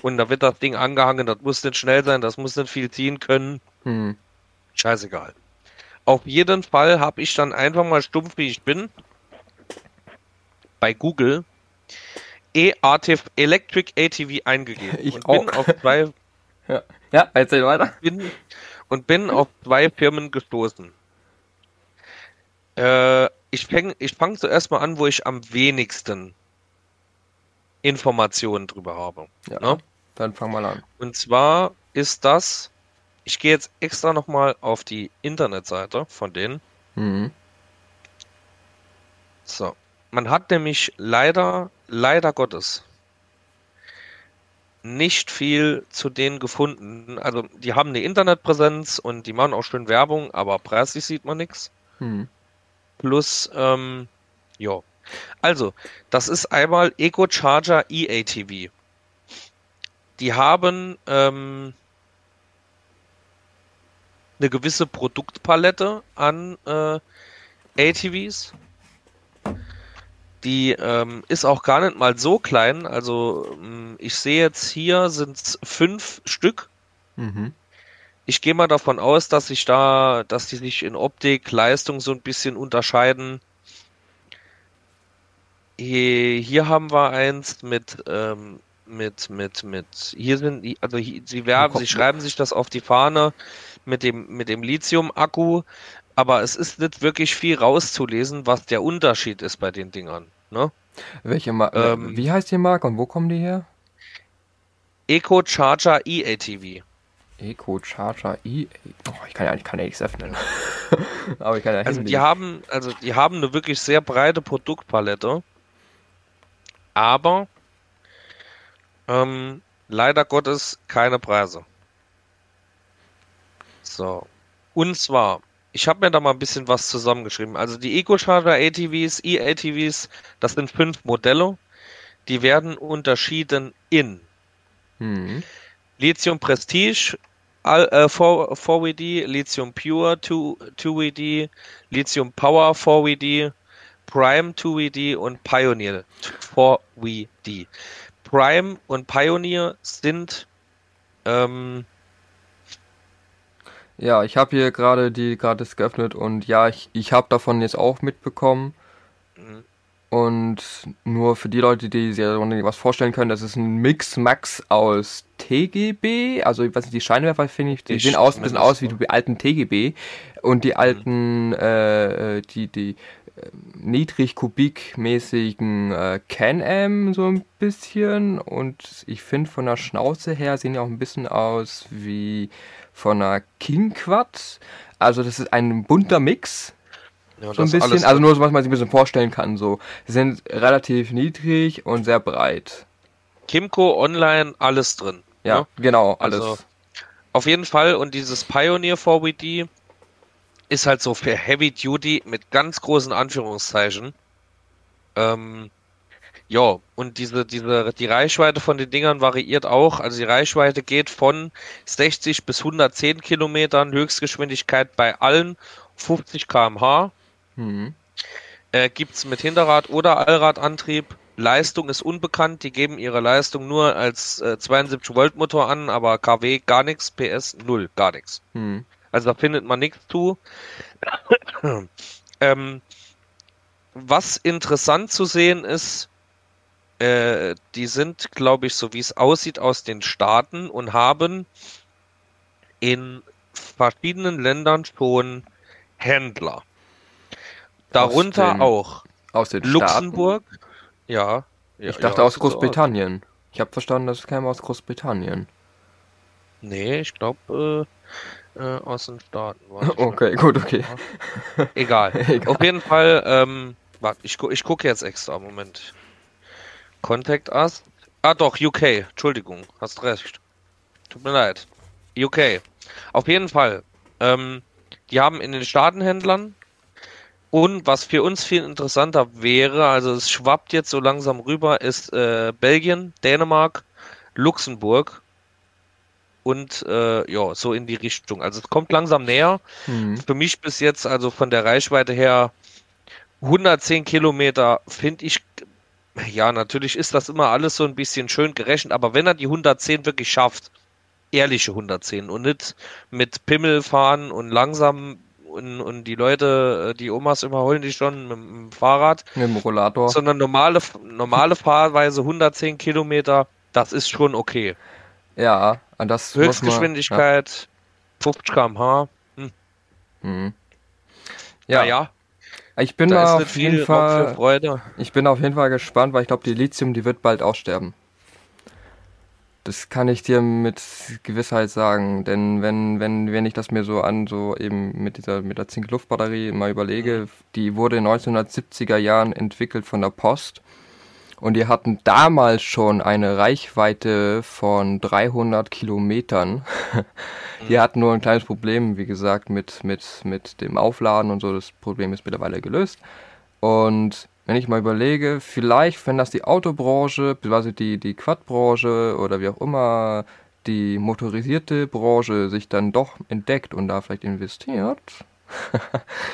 und da wird das Ding angehangen, das muss nicht schnell sein, das muss nicht viel ziehen können. Hm. Scheißegal. Auf jeden Fall habe ich dann einfach mal stumpf, wie ich bin, bei Google EATV Electric ATV eingegeben ich und auch. bin auf zwei ja, ja erzähl weiter. Bin, und bin auf zwei Firmen gestoßen. Äh, ich fange ich fang zuerst mal an, wo ich am wenigsten Informationen drüber habe. Ja, ne? dann fang mal an. Und zwar ist das, ich gehe jetzt extra nochmal auf die Internetseite von denen. Mhm. So. Man hat nämlich leider, leider Gottes, nicht viel zu denen gefunden. Also die haben eine Internetpräsenz und die machen auch schön Werbung, aber preislich sieht man nichts. Hm. Plus, ähm, ja. Also, das ist einmal EcoCharger EATV. Die haben ähm, eine gewisse Produktpalette an äh, ATVs. Die ähm, ist auch gar nicht mal so klein. Also ähm, ich sehe jetzt hier sind es fünf Stück. Mhm. Ich gehe mal davon aus, dass sich da, dass die sich in Optik, Leistung so ein bisschen unterscheiden. Hier, hier haben wir eins mit ähm, mit mit mit hier sind also hier, sie werben, sie schreiben sich das auf die Fahne mit dem mit dem Lithium Akku, aber es ist nicht wirklich viel rauszulesen, was der Unterschied ist bei den Dingern. Ne? Welche Mar ähm, Wie heißt die Marke und wo kommen die her? Eco Charger EATV. Eco Charger E. Oh, ich kann ja eigentlich keine XF nennen. Aber ich kann ja Also die haben, also die haben eine wirklich sehr breite Produktpalette. Aber ähm, leider Gottes keine Preise. So. Und zwar ich habe mir da mal ein bisschen was zusammengeschrieben. Also die EcoCharger ATVs, E-ATVs, das sind fünf Modelle. Die werden unterschieden in mhm. Lithium Prestige äh, 4WD, Lithium Pure 2, 2WD, Lithium Power 4WD, Prime 2VD und Pioneer 4VD. Prime und Pioneer sind ähm, ja, ich habe hier gerade die gratis geöffnet und ja, ich, ich habe davon jetzt auch mitbekommen. Und nur für die Leute, die sich was vorstellen können, das ist ein Mix-Max aus TGB. Also, ich weiß nicht, die Scheinwerfer finde ich, die ich sehen aus, ein bisschen aus wie die alten TGB. Und die mhm. alten, mhm. äh, die, die äh, niedrig kubikmäßigen äh, Can-Am so ein bisschen. Und ich finde von der Schnauze her sehen die auch ein bisschen aus wie von einer King Quad. Also, das ist ein bunter Mix ja, so ein bisschen, also nur so, was man sich ein bisschen vorstellen kann. So, sie sind relativ niedrig und sehr breit. Kimco Online, alles drin. Ja, ne? genau, alles. Also, auf jeden Fall und dieses Pioneer 4WD ist halt so für Heavy Duty mit ganz großen Anführungszeichen. Ähm, ja, und diese, diese, die Reichweite von den Dingern variiert auch. Also die Reichweite geht von 60 bis 110 Kilometern, Höchstgeschwindigkeit bei allen 50 km/h. Mhm. Äh, Gibt es mit Hinterrad oder Allradantrieb. Leistung ist unbekannt. Die geben ihre Leistung nur als äh, 72 Volt Motor an, aber KW gar nichts, PS null, gar nichts. Mhm. Also da findet man nichts zu. ähm, was interessant zu sehen ist, äh, die sind, glaube ich, so wie es aussieht, aus den Staaten und haben in verschiedenen Ländern schon Händler. Darunter aus den, auch aus den Luxemburg. Staaten? Ja, ja. Ich dachte ja, aus Großbritannien. Aus. Ich habe verstanden, das käme aus Großbritannien. Nee, ich glaube äh, äh, aus den Staaten. okay, gut, okay. Egal. Egal. Auf jeden Fall, ähm, warte, ich, ich gucke jetzt extra. Moment. Contact Us. Ah, doch, UK. Entschuldigung, hast recht. Tut mir leid. UK. Auf jeden Fall. Ähm, die haben in den Staatenhändlern und was für uns viel interessanter wäre, also es schwappt jetzt so langsam rüber, ist äh, Belgien, Dänemark, Luxemburg und äh, ja, so in die Richtung. Also es kommt langsam näher. Mhm. Für mich bis jetzt, also von der Reichweite her, 110 Kilometer finde ich, ja, natürlich ist das immer alles so ein bisschen schön gerechnet, aber wenn er die 110 wirklich schafft, ehrliche 110 und nicht mit Pimmel fahren und langsam und, und die Leute, äh, die Omas überholen die schon mit dem Fahrrad. Mit dem Rollator. Sondern normale, normale Fahrweise 110 Kilometer, das ist schon okay. Ja, an das Höchstgeschwindigkeit man, ja. 50 km/h. Hm. Mhm. Ja. ja. Ich bin da auf jeden Fall. Ich bin auf jeden Fall gespannt, weil ich glaube, die Lithium, die wird bald aussterben. Das kann ich dir mit Gewissheit sagen, denn wenn, wenn, wenn ich das mir so an, so eben mit dieser, mit der Zink-Luft-Batterie mal überlege, mhm. die wurde in 1970er Jahren entwickelt von der Post und die hatten damals schon eine Reichweite von 300 Kilometern. die mhm. hatten nur ein kleines Problem, wie gesagt, mit, mit, mit dem Aufladen und so. Das Problem ist mittlerweile gelöst. Und wenn ich mal überlege, vielleicht, wenn das die Autobranche, beziehungsweise die, die Quadbranche oder wie auch immer die motorisierte Branche sich dann doch entdeckt und da vielleicht investiert.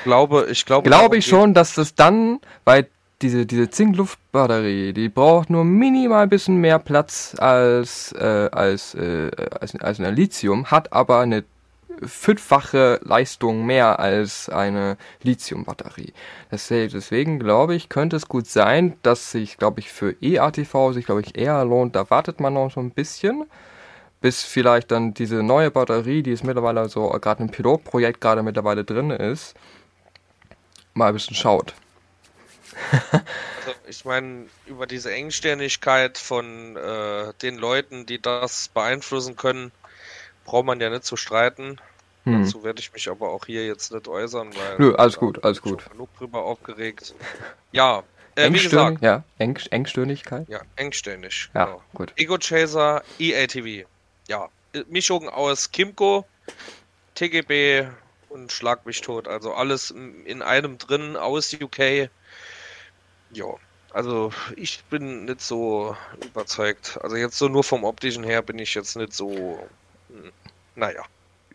glaube, ich glaube, glaube ich schon, dass das dann, weil diese, diese Zinkluftbatterie, die braucht nur minimal ein bisschen mehr Platz als, äh, als, äh, als, als ein Lithium, hat aber eine fünffache Leistung mehr als eine Lithium-Batterie. Deswegen glaube ich, könnte es gut sein, dass sich, glaube ich, für E-ATV sich, glaube ich, eher lohnt. Da wartet man noch so ein bisschen, bis vielleicht dann diese neue Batterie, die ist mittlerweile so gerade im Pilotprojekt gerade mittlerweile drin ist, mal ein bisschen schaut. also ich meine, über diese Engständigkeit von äh, den Leuten, die das beeinflussen können, braucht man ja nicht zu streiten. Hm. Dazu werde ich mich aber auch hier jetzt nicht äußern, weil. Nö, alles gut, alles gut. genug drüber aufgeregt. Ja, äh, gesagt. Ja, Eng Engstirnigkeit? Ja, engstirnig. Ja, genau. gut. Ego Chaser, EATV. Ja, Mischung aus Kimco, TGB und Schlag mich tot. Also alles in einem drin aus UK. Ja, also ich bin nicht so überzeugt. Also jetzt so nur vom optischen her bin ich jetzt nicht so. Hm, naja.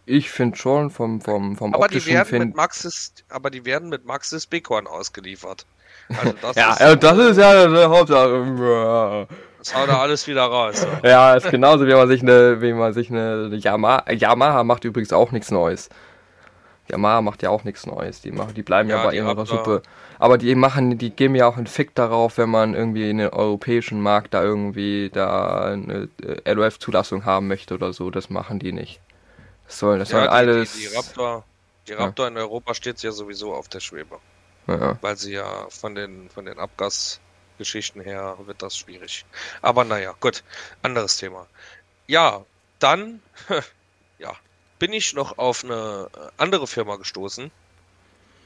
Ich finde schon vom, vom, vom aber optischen die werden mit Maxis, Aber die werden mit Maxis Bighorn ausgeliefert. Also das ja, ist, ja, das ist ja die Hauptsache. Das haut er alles wieder raus. Ja, ja ist genauso wie man sich eine, wie man sich eine Yamaha, Yamaha macht übrigens auch nichts Neues. Yamaha macht ja auch nichts Neues. Die machen, die bleiben ja, ja bei ihrer Suppe. Aber die machen, die geben ja auch einen Fick darauf, wenn man irgendwie in den europäischen Markt da irgendwie da eine äh, LOF-Zulassung haben möchte oder so. Das machen die nicht. Das soll, das ja, soll die, alles. Die, die Raptor, die Raptor ja. in Europa steht ja sowieso auf der Schwebe. Ja. Weil sie ja von den, von den Abgasgeschichten her wird das schwierig. Aber naja, gut. Anderes Thema. Ja, dann, ja, bin ich noch auf eine andere Firma gestoßen.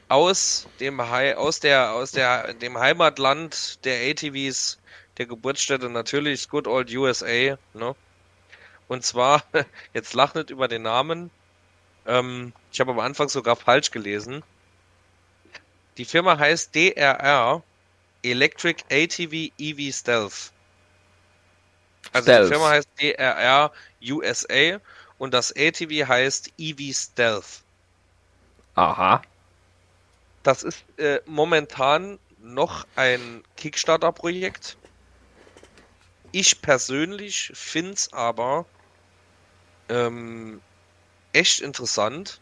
Aus dem, aus der, aus der, dem Heimatland der ATVs, der Geburtsstätte natürlich, Good Old USA, ne? Und zwar, jetzt lach nicht über den Namen. Ähm, ich habe am Anfang sogar falsch gelesen. Die Firma heißt DRR Electric ATV EV Stealth. Also Stealth. die Firma heißt DRR USA und das ATV heißt EV Stealth. Aha. Das ist äh, momentan noch ein Kickstarter-Projekt. Ich persönlich finde es aber ähm, echt interessant,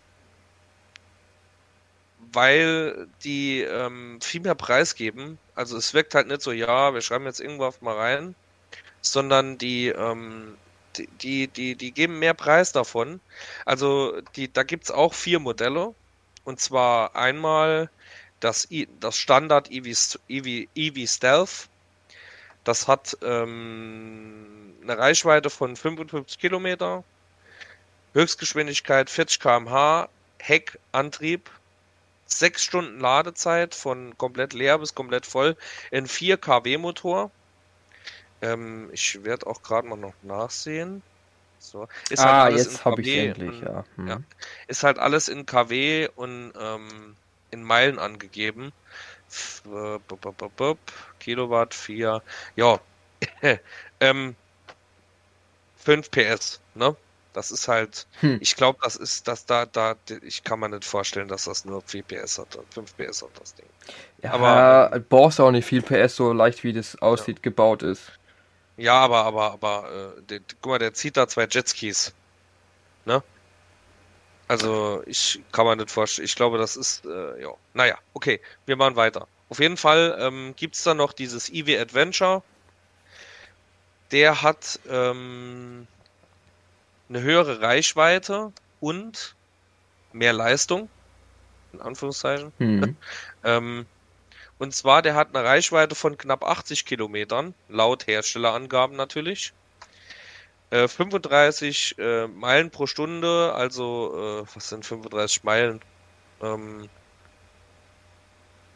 weil die ähm, viel mehr Preis geben. Also es wirkt halt nicht so, ja, wir schreiben jetzt irgendwas mal rein, sondern die, ähm, die, die, die, die geben mehr Preis davon. Also die, da gibt's auch vier Modelle. Und zwar einmal das, das Standard EV, EV, EV Stealth. Das hat ähm, eine Reichweite von 55 Kilometer, Höchstgeschwindigkeit 40 km/h, Heckantrieb, 6 Stunden Ladezeit von komplett leer bis komplett voll, in 4 kW Motor. Ähm, ich werde auch gerade mal noch nachsehen. So. Ist halt ah, halt jetzt habe ich endlich, ja. Hm. ja. Ist halt alles in kW und ähm, in Meilen angegeben. Kilowatt 4, ja, ähm, 5 PS, ne? Das ist halt, hm. ich glaube, das ist, dass da, da, ich kann mir nicht vorstellen, dass das nur 4 PS hat, 5 PS hat das Ding. Ja, aber ähm, brauchst auch nicht viel PS, so leicht wie das aussieht, ja. gebaut ist. Ja, aber, aber, aber, äh, der, guck mal, der zieht da zwei Jetskis. Ne? Also, ich kann mir nicht vorstellen. Ich glaube, das ist, äh, ja. Naja, okay, wir machen weiter. Auf jeden Fall ähm, gibt es da noch dieses EV Adventure. Der hat ähm, eine höhere Reichweite und mehr Leistung, in Anführungszeichen. Mhm. ähm, und zwar, der hat eine Reichweite von knapp 80 Kilometern, laut Herstellerangaben natürlich. Äh, 35 äh, Meilen pro Stunde, also äh, was sind 35 Meilen? Ähm,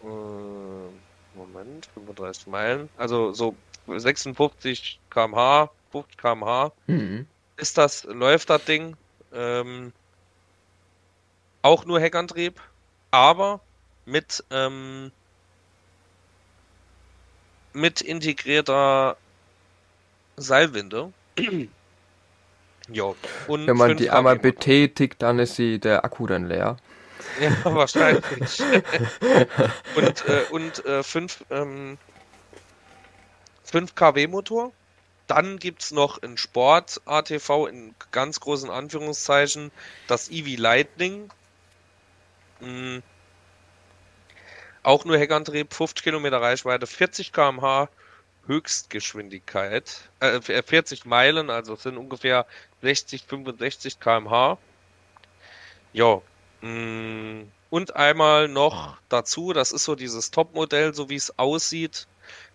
äh, Moment, 35 Meilen, also so 56 km/h, 50 km/h. Mhm ist das, läuft das Ding. Ähm, auch nur Heckantrieb, aber mit, ähm, mit integrierter Seilwinde. jo. Und Wenn man die einmal betätigt, dann ist sie, der Akku dann leer. Ja, wahrscheinlich. und äh, und äh, 5 ähm, 5 kW Motor. Dann gibt es noch in Sport ATV in ganz großen Anführungszeichen das Eevee Lightning. Mhm. Auch nur Heckantrieb, 50 Kilometer Reichweite, 40 km/h Höchstgeschwindigkeit, äh, 40 Meilen, also sind ungefähr 60, 65 km/h. Ja. Mh. Und einmal noch dazu, das ist so dieses Topmodell, so wie es aussieht.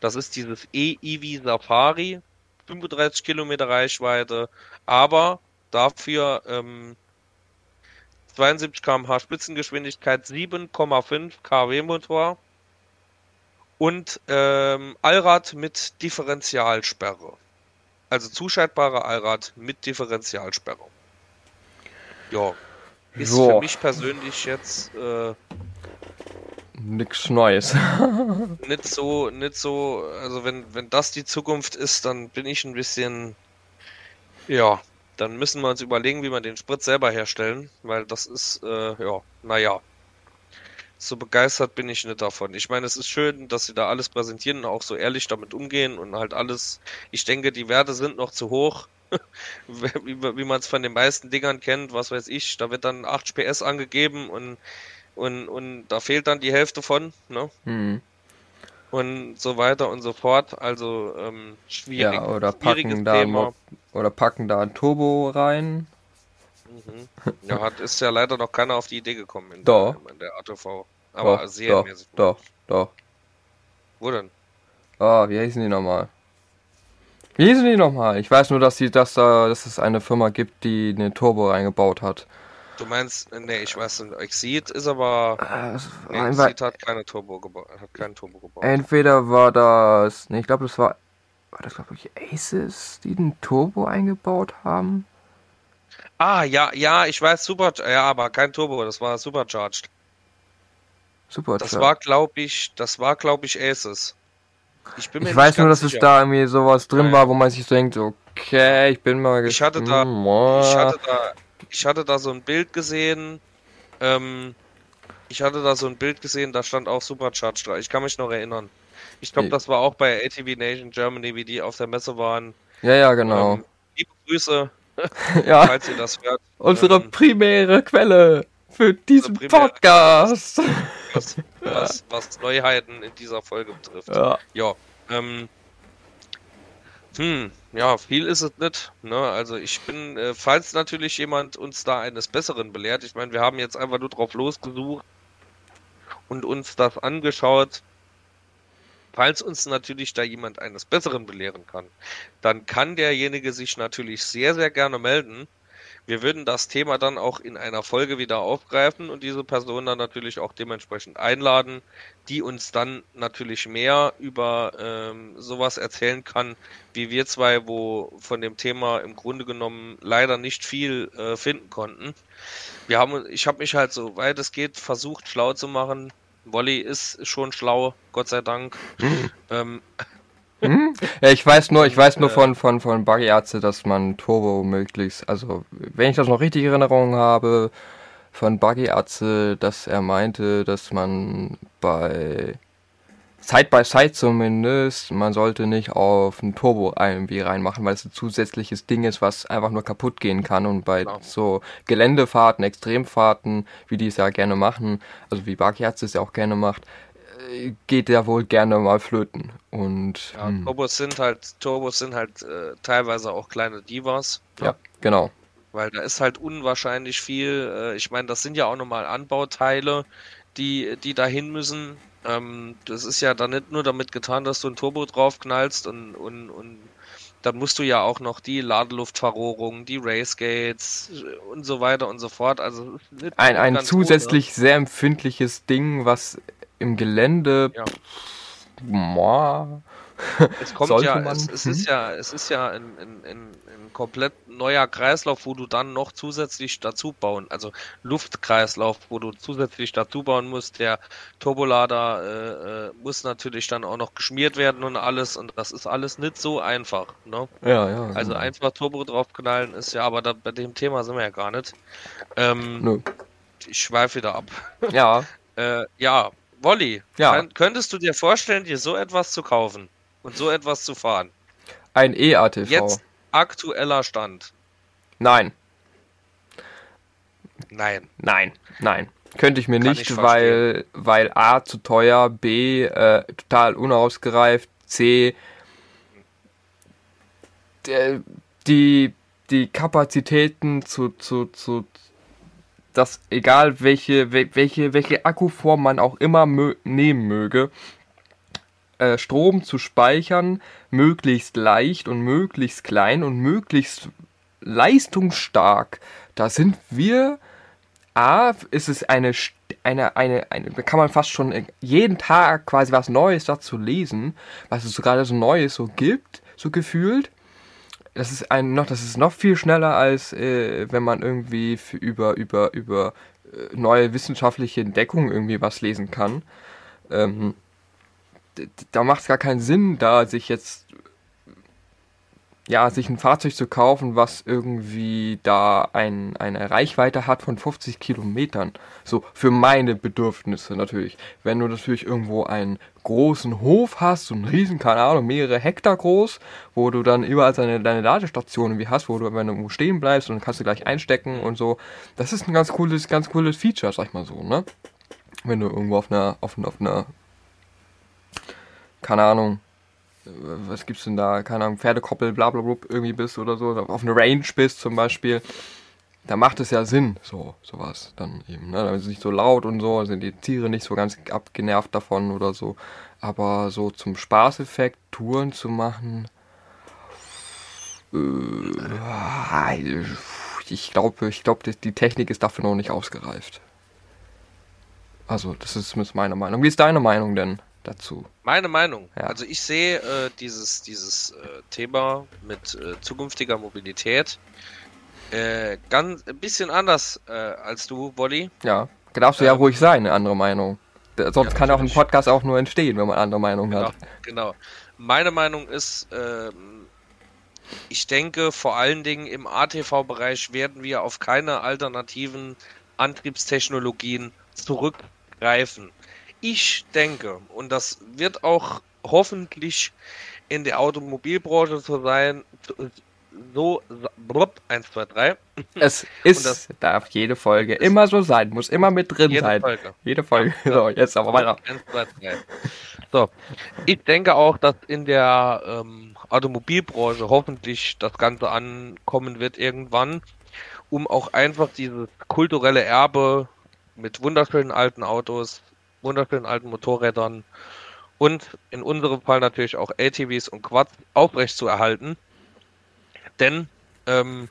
Das ist dieses E-Eevee Safari. 35 Kilometer Reichweite, aber dafür ähm, 72 km/h Spitzengeschwindigkeit, 7,5 kW Motor und ähm, Allrad mit Differentialsperre. Also zuschaltbare Allrad mit Differentialsperre. Ja. Ist so. für mich persönlich jetzt äh, Nix Neues. nicht so, nicht so, also wenn, wenn das die Zukunft ist, dann bin ich ein bisschen, ja, dann müssen wir uns überlegen, wie wir den Sprit selber herstellen, weil das ist, äh, ja, naja. so begeistert bin ich nicht davon. Ich meine, es ist schön, dass sie da alles präsentieren und auch so ehrlich damit umgehen und halt alles. Ich denke, die Werte sind noch zu hoch. wie, wie man es von den meisten Dingern kennt, was weiß ich, da wird dann 8 PS angegeben und, und, und da fehlt dann die Hälfte von, ne? Mhm. Und so weiter und so fort. Also ähm, schwierig. Ja, oder packen da Thema. oder packen da ein Turbo rein. Mhm. Ja, hat, ist ja leider noch keiner auf die Idee gekommen in, doch. Der, in der ATV. Aber doch, serienmäßig. Doch, doch, doch. Wo denn? Ah, wie heißen die nochmal? Wie hießen die nochmal? Ich weiß nur, dass, die, dass, da, dass es eine Firma gibt, die eine Turbo reingebaut hat. Du meinst, nee, ich weiß nicht, Exceed ist aber. Äh, nee, Exceed hat keine Turbo gebaut, hat keinen Turbo gebaut. Entweder war das, nee, ich glaube, das war, war das glaube ich Aces, die den Turbo eingebaut haben? Ah, ja, ja, ich weiß, Super, ja, aber kein Turbo, das war Supercharged. Supercharged. Das war, glaube ich, das war, glaube ich, Aces. Ich, ich weiß nur, dass sicher. es da irgendwie sowas drin Nein. war, wo man sich denkt, okay, ich bin mal ich hatte da, ich hatte da, ich hatte da so ein Bild gesehen, ähm, ich hatte da so ein Bild gesehen, da stand auch Supercharged drauf. Ich kann mich noch erinnern. Ich glaube, das war auch bei ATV Nation Germany, wie die auf der Messe waren. Ja, ja, genau. Ähm, liebe Grüße, ja. falls ihr das hört. Unsere ähm, primäre Quelle für diesen Podcast. Was, was, was, Neuheiten in dieser Folge betrifft. Ja. Ja. Ähm, hm, ja, viel ist es nicht. Ne? Also ich bin, äh, falls natürlich jemand uns da eines Besseren belehrt, ich meine, wir haben jetzt einfach nur drauf losgesucht und uns das angeschaut. Falls uns natürlich da jemand eines Besseren belehren kann, dann kann derjenige sich natürlich sehr, sehr gerne melden. Wir würden das Thema dann auch in einer Folge wieder aufgreifen und diese Person dann natürlich auch dementsprechend einladen, die uns dann natürlich mehr über ähm, sowas erzählen kann, wie wir zwei, wo von dem Thema im Grunde genommen leider nicht viel äh, finden konnten. Wir haben, ich habe mich halt so weit es geht versucht schlau zu machen. Wolli ist schon schlau, Gott sei Dank. ähm, hm? Ja, ich weiß nur, ich weiß nur von, von, von Buggy Ärzte, dass man Turbo möglichst, also wenn ich das noch richtig in Erinnerung habe, von Buggy Ärzte, dass er meinte, dass man bei Side by Side zumindest, man sollte nicht auf ein Turbo irgendwie reinmachen, weil es ein zusätzliches Ding ist, was einfach nur kaputt gehen kann und bei genau. so Geländefahrten, Extremfahrten, wie die es ja gerne machen, also wie Buggy Ärzte es ja auch gerne macht, geht ja wohl gerne mal flöten. Und ja, hm. Turbos sind halt, Turbos sind halt äh, teilweise auch kleine Divas. Ja, ja, genau. Weil da ist halt unwahrscheinlich viel. Äh, ich meine, das sind ja auch nochmal Anbauteile, die, die dahin müssen. Ähm, das ist ja dann nicht nur damit getan, dass du ein Turbo draufknallst und, und, und dann musst du ja auch noch die Ladeluftverrohrung, die Racegates und so weiter und so fort. Also ein, ein zusätzlich ohne. sehr empfindliches Ding, was im Gelände. Ja. Boah, es kommt ja, es, es, ist hm? ja, es ist ja ein, ein, ein, ein, komplett neuer Kreislauf, wo du dann noch zusätzlich dazu bauen, also Luftkreislauf, wo du zusätzlich dazu bauen musst. Der Turbolader äh, äh, muss natürlich dann auch noch geschmiert werden und alles und das ist alles nicht so einfach. Ne? Ja, ja. Also genau. einfach Turbo draufknallen ist ja, aber da, bei dem Thema sind wir ja gar nicht. Ähm, Nö. Ich schweife wieder ab. Ja. äh, ja, Wolli, ja. könntest du dir vorstellen, dir so etwas zu kaufen und so etwas zu fahren? Ein E-ATV. Jetzt aktueller Stand. Nein. Nein. Nein, nein. Könnte ich mir Kann nicht, ich weil, weil A zu teuer, B äh, total unausgereift, C die, die Kapazitäten zu, zu, zu, dass egal welche, welche, welche Akkuform man auch immer mö nehmen möge, äh, Strom zu speichern, möglichst leicht und möglichst klein und möglichst leistungsstark. Da sind wir. A, ist es eine, eine, eine, eine, da kann man fast schon jeden Tag quasi was Neues dazu lesen, was es so gerade so Neues so gibt, so gefühlt das ist ein noch, das ist noch viel schneller als äh, wenn man irgendwie über über über äh, neue wissenschaftliche Entdeckungen irgendwie was lesen kann. Ähm, da macht es gar keinen Sinn, da sich jetzt ja, sich ein Fahrzeug zu kaufen, was irgendwie da ein, eine Reichweite hat von 50 Kilometern. So, für meine Bedürfnisse natürlich. Wenn du natürlich irgendwo einen großen Hof hast, so einen riesen, keine Ahnung, mehrere Hektar groß, wo du dann überall deine, deine Ladestationen wie hast, wo du, wenn du stehen bleibst und dann kannst du gleich einstecken und so. Das ist ein ganz cooles, ganz cooles Feature, sag ich mal so, ne? Wenn du irgendwo auf einer, auf, auf einer, keine Ahnung, was gibt's denn da, keine Ahnung, Pferdekoppel, bla bla bla, irgendwie bist oder so, auf eine Range bist zum Beispiel, da macht es ja Sinn, so, sowas dann eben, ne? Dann ist es nicht so laut und so, sind die Tiere nicht so ganz abgenervt davon oder so. Aber so zum Spaßeffekt, Touren zu machen, äh, ich glaube, ich glaube, die Technik ist dafür noch nicht ausgereift. Also, das ist meine Meinung. Wie ist deine Meinung denn? Dazu? Meine Meinung. Ja. Also ich sehe äh, dieses, dieses äh, Thema mit äh, zukünftiger Mobilität äh, ganz ein bisschen anders äh, als du, Wolli. Ja, darfst du ähm, ja ruhig sein, eine andere Meinung. Sonst ja, kann auch ein Podcast auch nur entstehen, wenn man eine andere Meinung genau, hat. Genau. Meine Meinung ist, ähm, ich denke, vor allen Dingen im ATV-Bereich werden wir auf keine alternativen Antriebstechnologien zurückgreifen ich denke, und das wird auch hoffentlich in der Automobilbranche so sein, so, blub, 1, 2, 3. Es ist, das darf jede Folge immer so sein, muss immer mit drin jede sein. Folge. Jede Folge. Ja. So, jetzt aber weiter. 1, 2, 3. So, ich denke auch, dass in der ähm, Automobilbranche hoffentlich das Ganze ankommen wird irgendwann, um auch einfach dieses kulturelle Erbe mit wunderschönen alten Autos wunderschönen alten Motorrädern und in unserem Fall natürlich auch ATVs und Quads aufrecht zu erhalten. Denn ähm,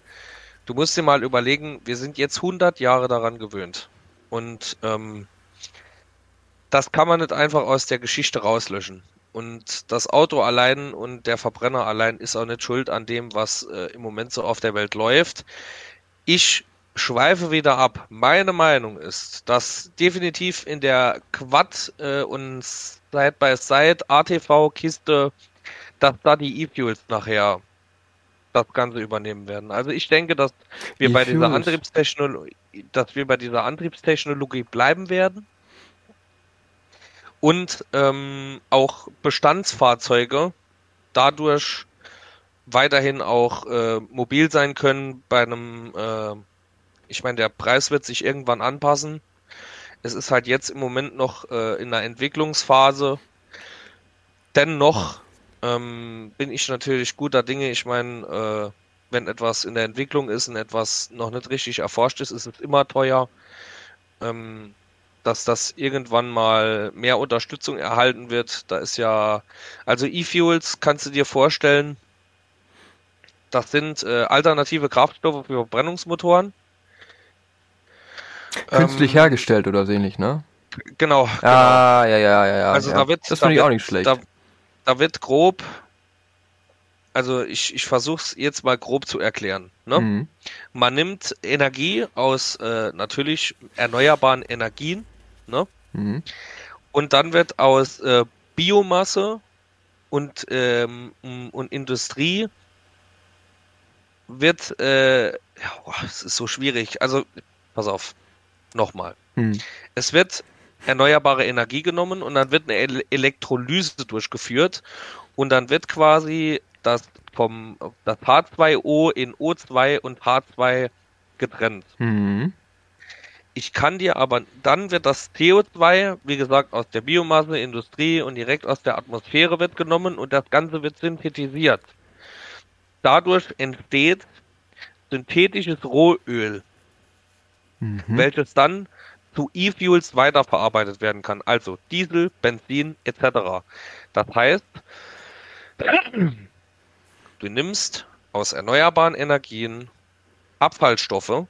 du musst dir mal überlegen, wir sind jetzt 100 Jahre daran gewöhnt. Und ähm, das kann man nicht einfach aus der Geschichte rauslöschen. Und das Auto allein und der Verbrenner allein ist auch nicht schuld an dem, was äh, im Moment so auf der Welt läuft. Ich schweife wieder ab. Meine Meinung ist, dass definitiv in der Quad äh, und Side-by-Side ATV-Kiste, dass da die E-Fuels nachher das Ganze übernehmen werden. Also ich denke, dass wir bei dieser Antriebstechnologie, dass wir bei dieser Antriebstechnologie bleiben werden und ähm, auch Bestandsfahrzeuge dadurch weiterhin auch äh, mobil sein können bei einem äh, ich meine, der Preis wird sich irgendwann anpassen. Es ist halt jetzt im Moment noch äh, in der Entwicklungsphase. Dennoch ähm, bin ich natürlich guter Dinge. Ich meine, äh, wenn etwas in der Entwicklung ist und etwas noch nicht richtig erforscht ist, ist es immer teuer. Ähm, dass das irgendwann mal mehr Unterstützung erhalten wird. Da ist ja, also E-Fuels kannst du dir vorstellen, das sind äh, alternative Kraftstoffe für Verbrennungsmotoren. Künstlich ähm, hergestellt oder so ähnlich, ne? Genau. genau. Ah, ja, ja, ja, ja. Also ja. da wird. Das finde ich auch nicht schlecht. Da, da wird grob. Also ich, ich versuche es jetzt mal grob zu erklären. Ne? Mhm. Man nimmt Energie aus äh, natürlich erneuerbaren Energien, ne? Mhm. Und dann wird aus äh, Biomasse und, ähm, und Industrie wird, äh, ja, es ist so schwierig. Also, pass auf nochmal. Hm. Es wird erneuerbare Energie genommen und dann wird eine Elektrolyse durchgeführt und dann wird quasi das vom das H2O in O2 und H2 getrennt. Mhm. Ich kann dir aber, dann wird das CO2, wie gesagt, aus der Biomasse, Industrie und direkt aus der Atmosphäre wird genommen und das Ganze wird synthetisiert. Dadurch entsteht synthetisches Rohöl mhm. welches dann zu E-Fuels weiterverarbeitet werden kann, also Diesel, Benzin etc. Das heißt, du nimmst aus erneuerbaren Energien Abfallstoffe,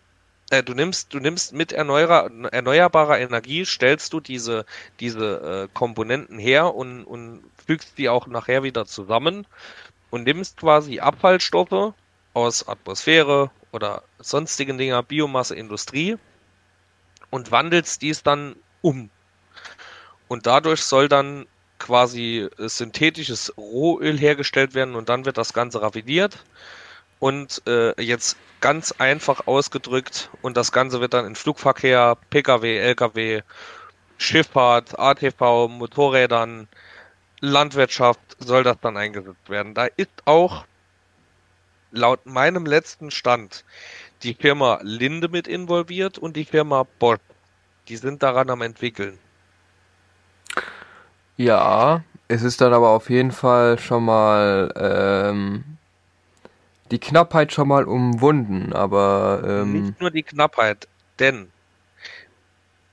äh, du nimmst, du nimmst mit erneuer, erneuerbarer Energie, stellst du diese, diese äh, Komponenten her und, und fügst die auch nachher wieder zusammen und nimmst quasi Abfallstoffe aus Atmosphäre oder sonstigen Dinger, Biomasse, Industrie und wandelst dies dann um. Und dadurch soll dann quasi synthetisches Rohöl hergestellt werden und dann wird das Ganze raffiniert. Und äh, jetzt ganz einfach ausgedrückt und das Ganze wird dann in Flugverkehr, Pkw, Lkw, Schifffahrt, ATV, Motorrädern, Landwirtschaft soll das dann eingesetzt werden. Da ist auch laut meinem letzten Stand die Firma Linde mit involviert und die Firma Bosch. Die sind daran am entwickeln. Ja, es ist dann aber auf jeden Fall schon mal ähm, die Knappheit schon mal umwunden, aber ähm, nicht nur die Knappheit, denn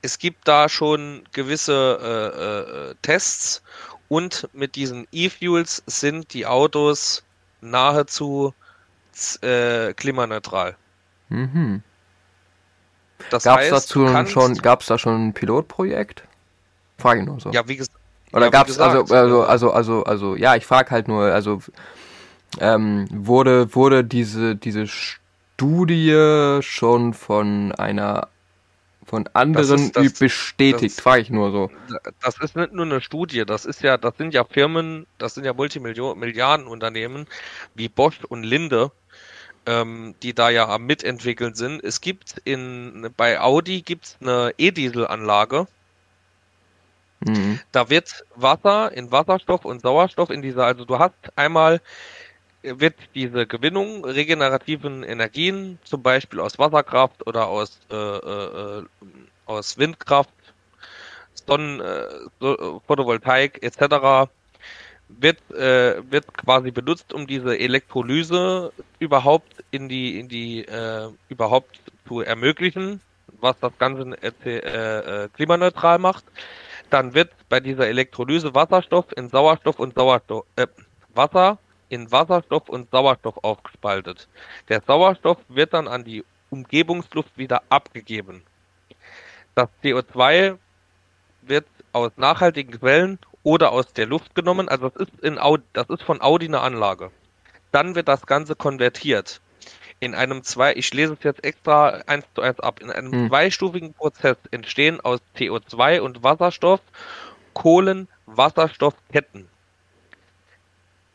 es gibt da schon gewisse äh, äh, Tests und mit diesen E-Fuels sind die Autos nahezu äh, klimaneutral. Mhm. Das gab's heißt, dazu schon, gab's da schon ein Pilotprojekt? Frage ich nur so. Ja, wie gesagt. Oder ja, gab's gesagt, also, also, also, also, also, ja, ich frage halt nur, also ähm, wurde, wurde diese, diese Studie schon von einer von anderen das ist, das, bestätigt, frage ich nur so. Das ist nicht nur eine Studie, das ist ja, das sind ja Firmen, das sind ja Multimilliardenunternehmen wie Bosch und Linde, ähm, die da ja am mitentwickeln sind. Es gibt in bei Audi gibt's eine E-Diesel-Anlage. Mhm. Da wird Wasser in Wasserstoff und Sauerstoff in dieser, also du hast einmal wird diese Gewinnung regenerativen Energien, zum Beispiel aus Wasserkraft oder aus, äh, äh, äh aus Windkraft, Sonnen, äh, Photovoltaik etc., wird, äh, wird quasi benutzt, um diese Elektrolyse überhaupt in die, in die, äh, überhaupt zu ermöglichen, was das Ganze äh, äh, klimaneutral macht. Dann wird bei dieser Elektrolyse Wasserstoff in Sauerstoff und Sauerstoff, äh, Wasser in Wasserstoff und Sauerstoff aufgespaltet. Der Sauerstoff wird dann an die Umgebungsluft wieder abgegeben. Das CO2 wird aus nachhaltigen Quellen oder aus der Luft genommen. Also das ist, in Audi, das ist von Audi eine Anlage. Dann wird das Ganze konvertiert. In einem zwei, ich lese es jetzt extra eins zu eins ab, in einem hm. zweistufigen Prozess entstehen aus CO2 und Wasserstoff Kohlen-Wasserstoffketten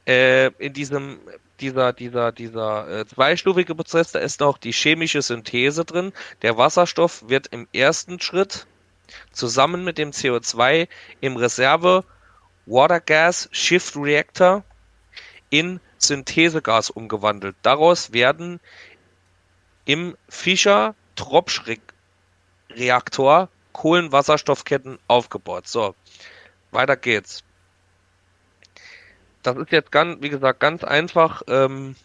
äh, in diesem dieser dieser dieser äh, zweistufige Prozess, da ist noch die chemische Synthese drin. Der Wasserstoff wird im ersten Schritt zusammen mit dem CO2 im Reserve Water Gas Shift Reactor in Synthesegas umgewandelt. Daraus werden im Fischer Tropsch Reaktor Kohlenwasserstoffketten aufgebaut. So, weiter geht's das ist jetzt ganz, wie gesagt, ganz einfach, ähm,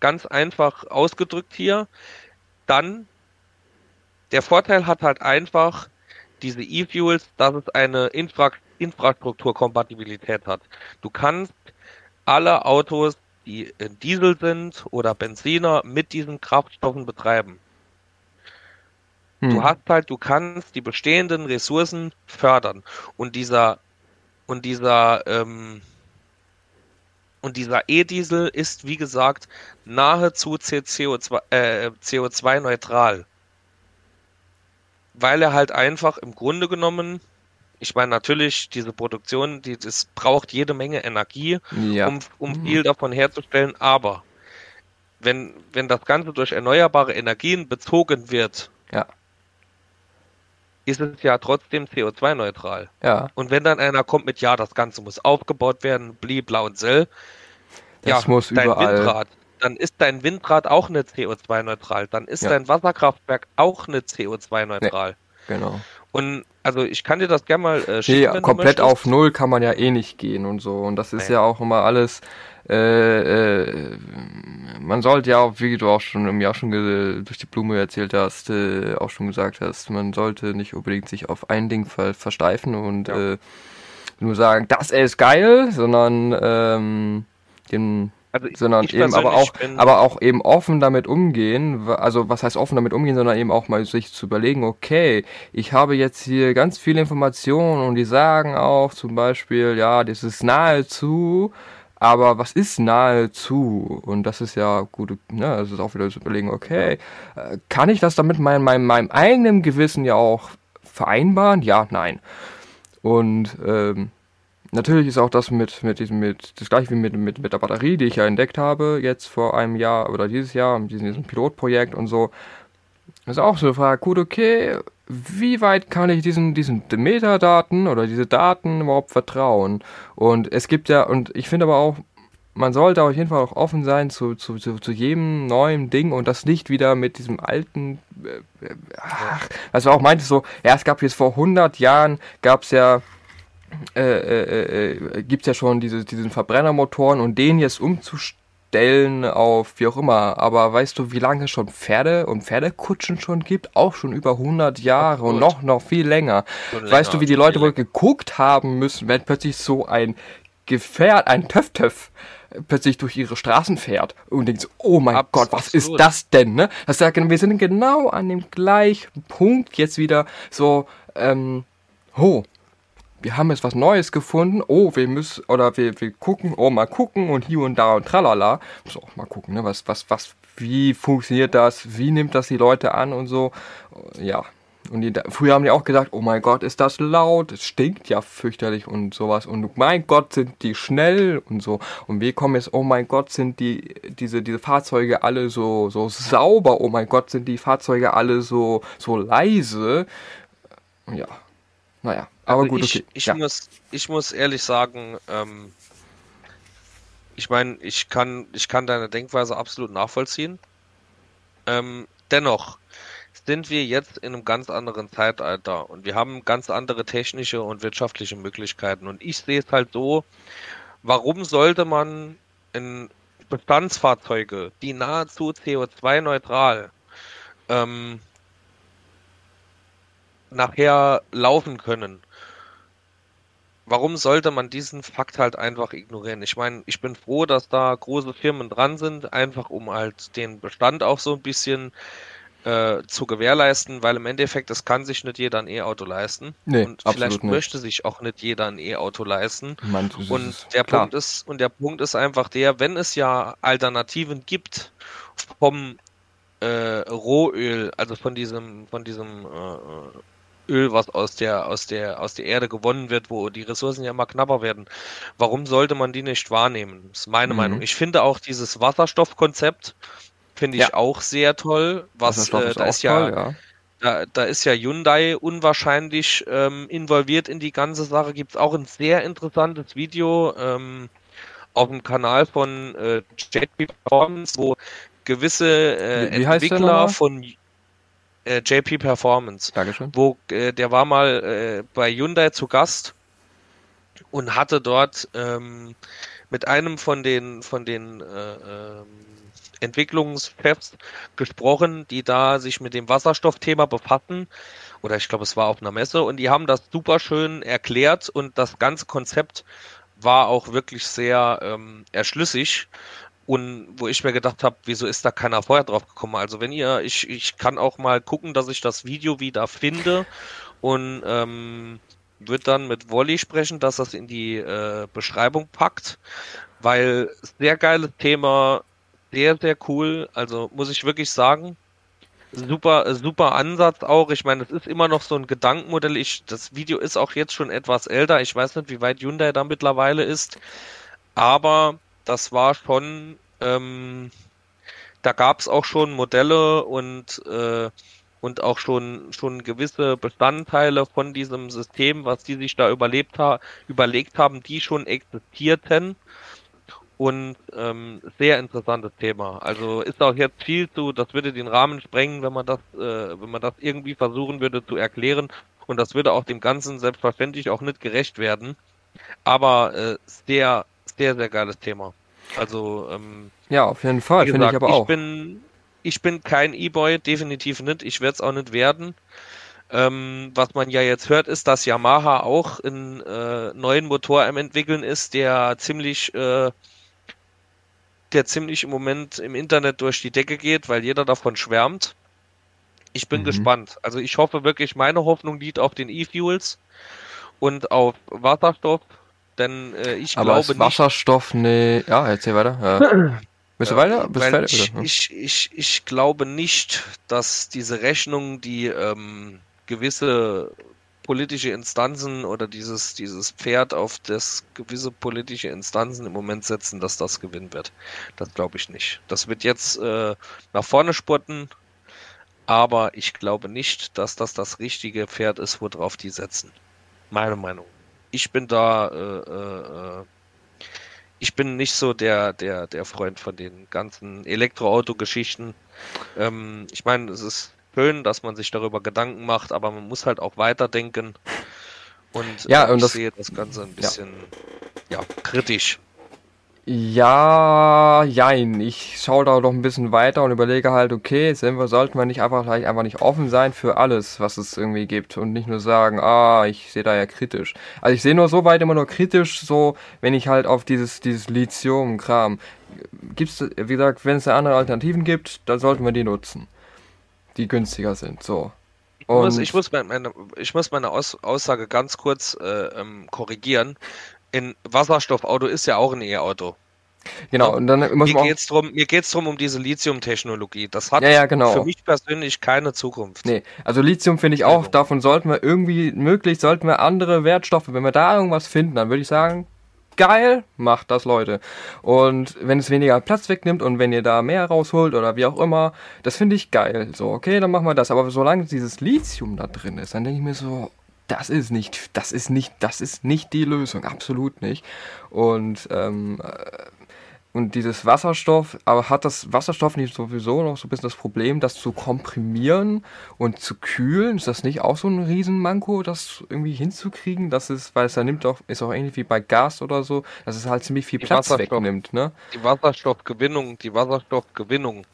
ganz einfach ausgedrückt hier. Dann, der Vorteil hat halt einfach diese E-Fuels, dass es eine Infra Infrastrukturkompatibilität hat. Du kannst alle Autos, die Diesel sind oder Benziner, mit diesen Kraftstoffen betreiben. Hm. Du hast halt, du kannst die bestehenden Ressourcen fördern. Und dieser, und dieser, ähm, und dieser E-Diesel ist, wie gesagt, nahezu CO2, äh, CO2-neutral. Weil er halt einfach im Grunde genommen, ich meine natürlich, diese Produktion, die, das braucht jede Menge Energie, ja. um, um mhm. viel davon herzustellen, aber wenn, wenn das Ganze durch erneuerbare Energien bezogen wird, ja ist es ja trotzdem CO2-neutral. Ja. Und wenn dann einer kommt mit, ja, das Ganze muss aufgebaut werden, bli, blau und sell, das ja, muss dein überall. Windrad, dann ist dein Windrad auch eine CO2-neutral, dann ist ja. dein Wasserkraftwerk auch eine CO2-neutral. Nee, genau. Und also ich kann dir das gerne mal äh, schicken. Nee, komplett auf Null kann man ja eh nicht gehen und so. Und das ist nee. ja auch immer alles. Äh, äh, man sollte ja auch, wie du auch schon im Jahr schon durch die Blume erzählt hast, äh, auch schon gesagt hast, man sollte nicht unbedingt sich auf ein Ding ver versteifen und ja. äh, nur sagen, das ist geil, sondern ähm, den also sondern eben aber auch, aber auch eben offen damit umgehen, also was heißt offen damit umgehen, sondern eben auch mal sich zu überlegen, okay, ich habe jetzt hier ganz viele Informationen und die sagen auch zum Beispiel, ja, das ist nahezu, aber was ist nahezu? Und das ist ja gut, ne, das ist auch wieder zu überlegen, okay, äh, kann ich das damit meinem, meinem, meinem eigenen Gewissen ja auch vereinbaren? Ja, nein. Und ähm, natürlich ist auch das mit, mit diesem, mit, das gleiche wie mit, mit, mit der Batterie, die ich ja entdeckt habe, jetzt vor einem Jahr oder dieses Jahr, mit diesem, diesem Pilotprojekt und so. Ist auch so eine Frage, gut, okay, wie weit kann ich diesen, diesen Metadaten oder diese Daten überhaupt vertrauen? Und es gibt ja, und ich finde aber auch, man sollte auf jeden Fall auch offen sein zu, zu, zu, zu jedem neuen Ding und das nicht wieder mit diesem alten, äh, ach, was du auch meintest, so, ja, es gab jetzt vor 100 Jahren, gab es ja, äh, äh, äh, gibt es ja schon diese, diesen Verbrennermotoren und den jetzt umzustellen, Stellen auf wie auch immer. Aber weißt du, wie lange es schon Pferde und Pferdekutschen schon gibt? Auch schon über 100 Jahre und noch, noch viel länger. weißt du, wie die Leute wohl geguckt haben müssen, wenn plötzlich so ein Gefährt, ein Töff-Töff plötzlich durch ihre Straßen fährt und denkt so, oh mein Absolut. Gott, was ist das denn, ne? Das sagen, wir sind genau an dem gleichen Punkt jetzt wieder so, ähm, oh, wir haben jetzt was Neues gefunden, oh, wir müssen, oder wir, wir gucken, oh, mal gucken und hier und da und tralala. Muss auch mal gucken, ne, was, was, was, wie funktioniert das, wie nimmt das die Leute an und so. Ja. Und die, früher haben die auch gesagt, oh mein Gott, ist das laut, es stinkt ja fürchterlich und sowas. Und mein Gott, sind die schnell und so. Und wir kommen jetzt, oh mein Gott, sind die, diese, diese Fahrzeuge alle so, so sauber, oh mein Gott, sind die Fahrzeuge alle so, so leise. Ja, naja. Aber also gut, ich, okay. Ich, ja. muss, ich muss ehrlich sagen, ähm, ich meine, ich kann, ich kann deine Denkweise absolut nachvollziehen. Ähm, dennoch sind wir jetzt in einem ganz anderen Zeitalter und wir haben ganz andere technische und wirtschaftliche Möglichkeiten. Und ich sehe es halt so, warum sollte man in Bestandsfahrzeuge, die nahezu CO2-neutral ähm, nachher laufen können, warum sollte man diesen Fakt halt einfach ignorieren? Ich meine, ich bin froh, dass da große Firmen dran sind, einfach um halt den Bestand auch so ein bisschen äh, zu gewährleisten, weil im Endeffekt, es kann sich nicht jeder ein E-Auto leisten. Nee, und vielleicht möchte sich auch nicht jeder ein E-Auto leisten. Und der klar. Punkt ist, und der Punkt ist einfach der, wenn es ja Alternativen gibt vom äh, Rohöl, also von diesem, von diesem äh, Öl, was aus der, aus der, aus der Erde gewonnen wird, wo die Ressourcen ja immer knapper werden. Warum sollte man die nicht wahrnehmen? Das ist meine mhm. Meinung. Ich finde auch dieses Wasserstoffkonzept, finde ich ja. auch sehr toll. Was, äh, da ist, ja, toll, ja. Da, da, ist ja Hyundai unwahrscheinlich ähm, involviert in die ganze Sache. Gibt es auch ein sehr interessantes Video ähm, auf dem Kanal von äh, JP Performance, wo gewisse äh, Entwickler von äh, JP Performance. Dankeschön. Wo, äh, der war mal äh, bei Hyundai zu Gast und hatte dort ähm, mit einem von den von den äh, ähm, Entwicklungschefs gesprochen, die da sich mit dem Wasserstoffthema befassen. Oder ich glaube, es war auf einer Messe und die haben das super schön erklärt und das ganze Konzept war auch wirklich sehr ähm, erschlüssig und wo ich mir gedacht habe, wieso ist da keiner vorher drauf gekommen? Also wenn ihr, ich, ich kann auch mal gucken, dass ich das Video wieder finde und ähm, wird dann mit Wolli sprechen, dass das in die äh, Beschreibung packt, weil sehr geiles Thema, sehr, sehr cool. Also muss ich wirklich sagen, super, super Ansatz auch. Ich meine, es ist immer noch so ein Gedankenmodell. Ich, das Video ist auch jetzt schon etwas älter. Ich weiß nicht, wie weit Hyundai da mittlerweile ist, aber das war schon, ähm, da gab es auch schon Modelle und äh, und auch schon schon gewisse Bestandteile von diesem System, was die sich da überlebt ha überlegt haben, die schon existierten. Und ähm, sehr interessantes Thema. Also ist auch jetzt viel zu, das würde den Rahmen sprengen, wenn man das, äh, wenn man das irgendwie versuchen würde zu erklären. Und das würde auch dem Ganzen selbstverständlich auch nicht gerecht werden. Aber äh, sehr sehr, sehr geiles Thema. Also, ähm, ja, auf jeden Fall, finde ich aber auch. Ich bin, ich bin kein E-Boy, definitiv nicht. Ich werde es auch nicht werden. Ähm, was man ja jetzt hört, ist, dass Yamaha auch einen äh, neuen Motor am entwickeln ist, der ziemlich, äh, der ziemlich im Moment im Internet durch die Decke geht, weil jeder davon schwärmt. Ich bin mhm. gespannt. Also ich hoffe wirklich, meine Hoffnung liegt auf den E-Fuels und auf Wasserstoff denn äh, ich Aber glaube ist Wasserstoff, nicht, nee, ja, erzähl weiter. Ja. Bist du weiter? Bist fertig, ich, oder? Ich, ich, ich glaube nicht, dass diese Rechnung, die ähm, gewisse politische Instanzen oder dieses, dieses Pferd, auf das gewisse politische Instanzen im Moment setzen, dass das gewinnen wird. Das glaube ich nicht. Das wird jetzt äh, nach vorne spurten, aber ich glaube nicht, dass das das richtige Pferd ist, worauf die setzen. Meine Meinung. Ich bin da, äh, äh, äh ich bin nicht so der, der, der Freund von den ganzen Elektroauto-Geschichten. Ähm, ich meine, es ist schön, dass man sich darüber Gedanken macht, aber man muss halt auch weiterdenken. Und, ja, äh, und ich das, sehe das Ganze ein bisschen ja. ja kritisch. Ja, jein. Ich schaue da doch ein bisschen weiter und überlege halt, okay, wir, sollten wir nicht einfach vielleicht einfach nicht offen sein für alles, was es irgendwie gibt und nicht nur sagen, ah, ich sehe da ja kritisch. Also ich sehe nur so weit immer nur kritisch, so wenn ich halt auf dieses, dieses Lithium-Kram. Gibt's, wie gesagt, wenn es da andere Alternativen gibt, dann sollten wir die nutzen. Die günstiger sind, so. Ich muss, ich muss, meine, ich muss meine Aussage ganz kurz äh, ähm, korrigieren ein Wasserstoffauto ist ja auch ein E-Auto. Genau, und dann muss mir geht's drum, mir geht's drum um diese Lithium-Technologie. Das hat ja, ja, genau. für mich persönlich keine Zukunft. Nee, also Lithium finde ich auch, davon sollten wir irgendwie möglich, sollten wir andere Wertstoffe, wenn wir da irgendwas finden, dann würde ich sagen, geil, macht das Leute. Und wenn es weniger Platz wegnimmt und wenn ihr da mehr rausholt oder wie auch immer, das finde ich geil. So, okay, dann machen wir das. Aber solange dieses Lithium da drin ist, dann denke ich mir so, das ist nicht, das ist nicht, das ist nicht die Lösung, absolut nicht. Und ähm, äh, und dieses Wasserstoff, aber hat das Wasserstoff nicht sowieso noch so ein bisschen das Problem, das zu komprimieren und zu kühlen? Ist das nicht auch so ein Riesenmanko, das irgendwie hinzukriegen? Das ist, weil es da nimmt auch, ist auch ähnlich wie bei Gas oder so, dass es halt ziemlich viel die Platz wegnimmt, ne? Die Wasserstoffgewinnung, die Wasserstoffgewinnung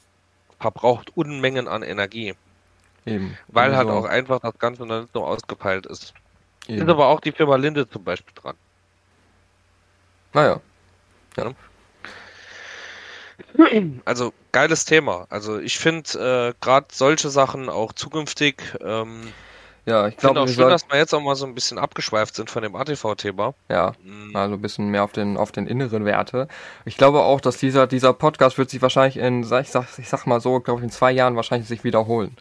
verbraucht Unmengen an Energie. Eben. Weil also, halt auch einfach das Ganze noch nicht so ausgepeilt ist. Eben. Ist aber auch die Firma Linde zum Beispiel dran. Naja. Ja. Also geiles Thema. Also ich finde äh, gerade solche Sachen auch zukünftig. Ähm, ja, ich glaube auch schön, dass wir jetzt auch mal so ein bisschen abgeschweift sind von dem ATV-Thema. Ja, mhm. also ein bisschen mehr auf den auf den inneren Werte. Ich glaube auch, dass dieser dieser Podcast wird sich wahrscheinlich in ich sag ich sag mal so, glaube ich in zwei Jahren wahrscheinlich sich wiederholen.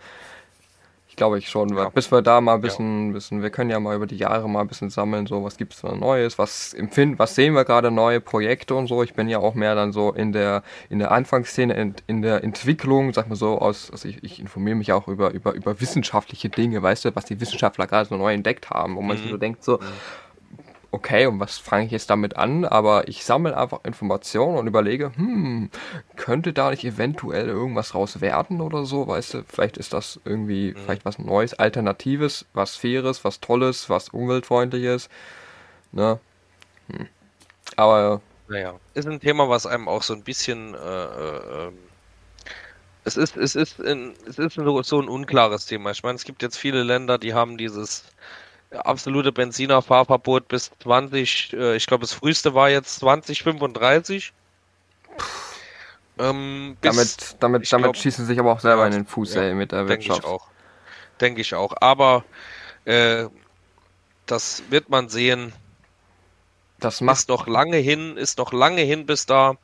Glaube ich schon. Ja. Bis wir da mal ein bisschen, ja. bisschen, wir können ja mal über die Jahre mal ein bisschen sammeln, so was gibt es da Neues, was empfinden, was sehen wir gerade, neue Projekte und so. Ich bin ja auch mehr dann so in der, in der Anfangsszene, in, in der Entwicklung, sag mal so, aus, also ich, ich informiere mich auch über, über, über wissenschaftliche Dinge, weißt du, was die Wissenschaftler gerade so neu entdeckt haben, wo man mhm. sich so denkt, so, mhm okay, und was fange ich jetzt damit an? Aber ich sammle einfach Informationen und überlege, hm, könnte da nicht eventuell irgendwas raus werden oder so? Weißt du, vielleicht ist das irgendwie, mhm. vielleicht was Neues, Alternatives, was Faires, was Tolles, was Umweltfreundliches. Ne? Hm. Aber. Naja, ist ein Thema, was einem auch so ein bisschen. Äh, äh, ähm, es ist, es ist, in, es ist so, so ein unklares Thema. Ich meine, es gibt jetzt viele Länder, die haben dieses absolute Benzinerfahrverbot bis 20, äh, ich glaube das früheste war jetzt 2035. Ähm, damit damit, damit glaub, schießen sich aber auch selber ja, in den Fuß ja, ey, mit der Wirtschaft. Denke ich auch. Denke ich auch. Aber äh, das wird man sehen. Das macht ist noch lange hin, ist noch lange hin bis da.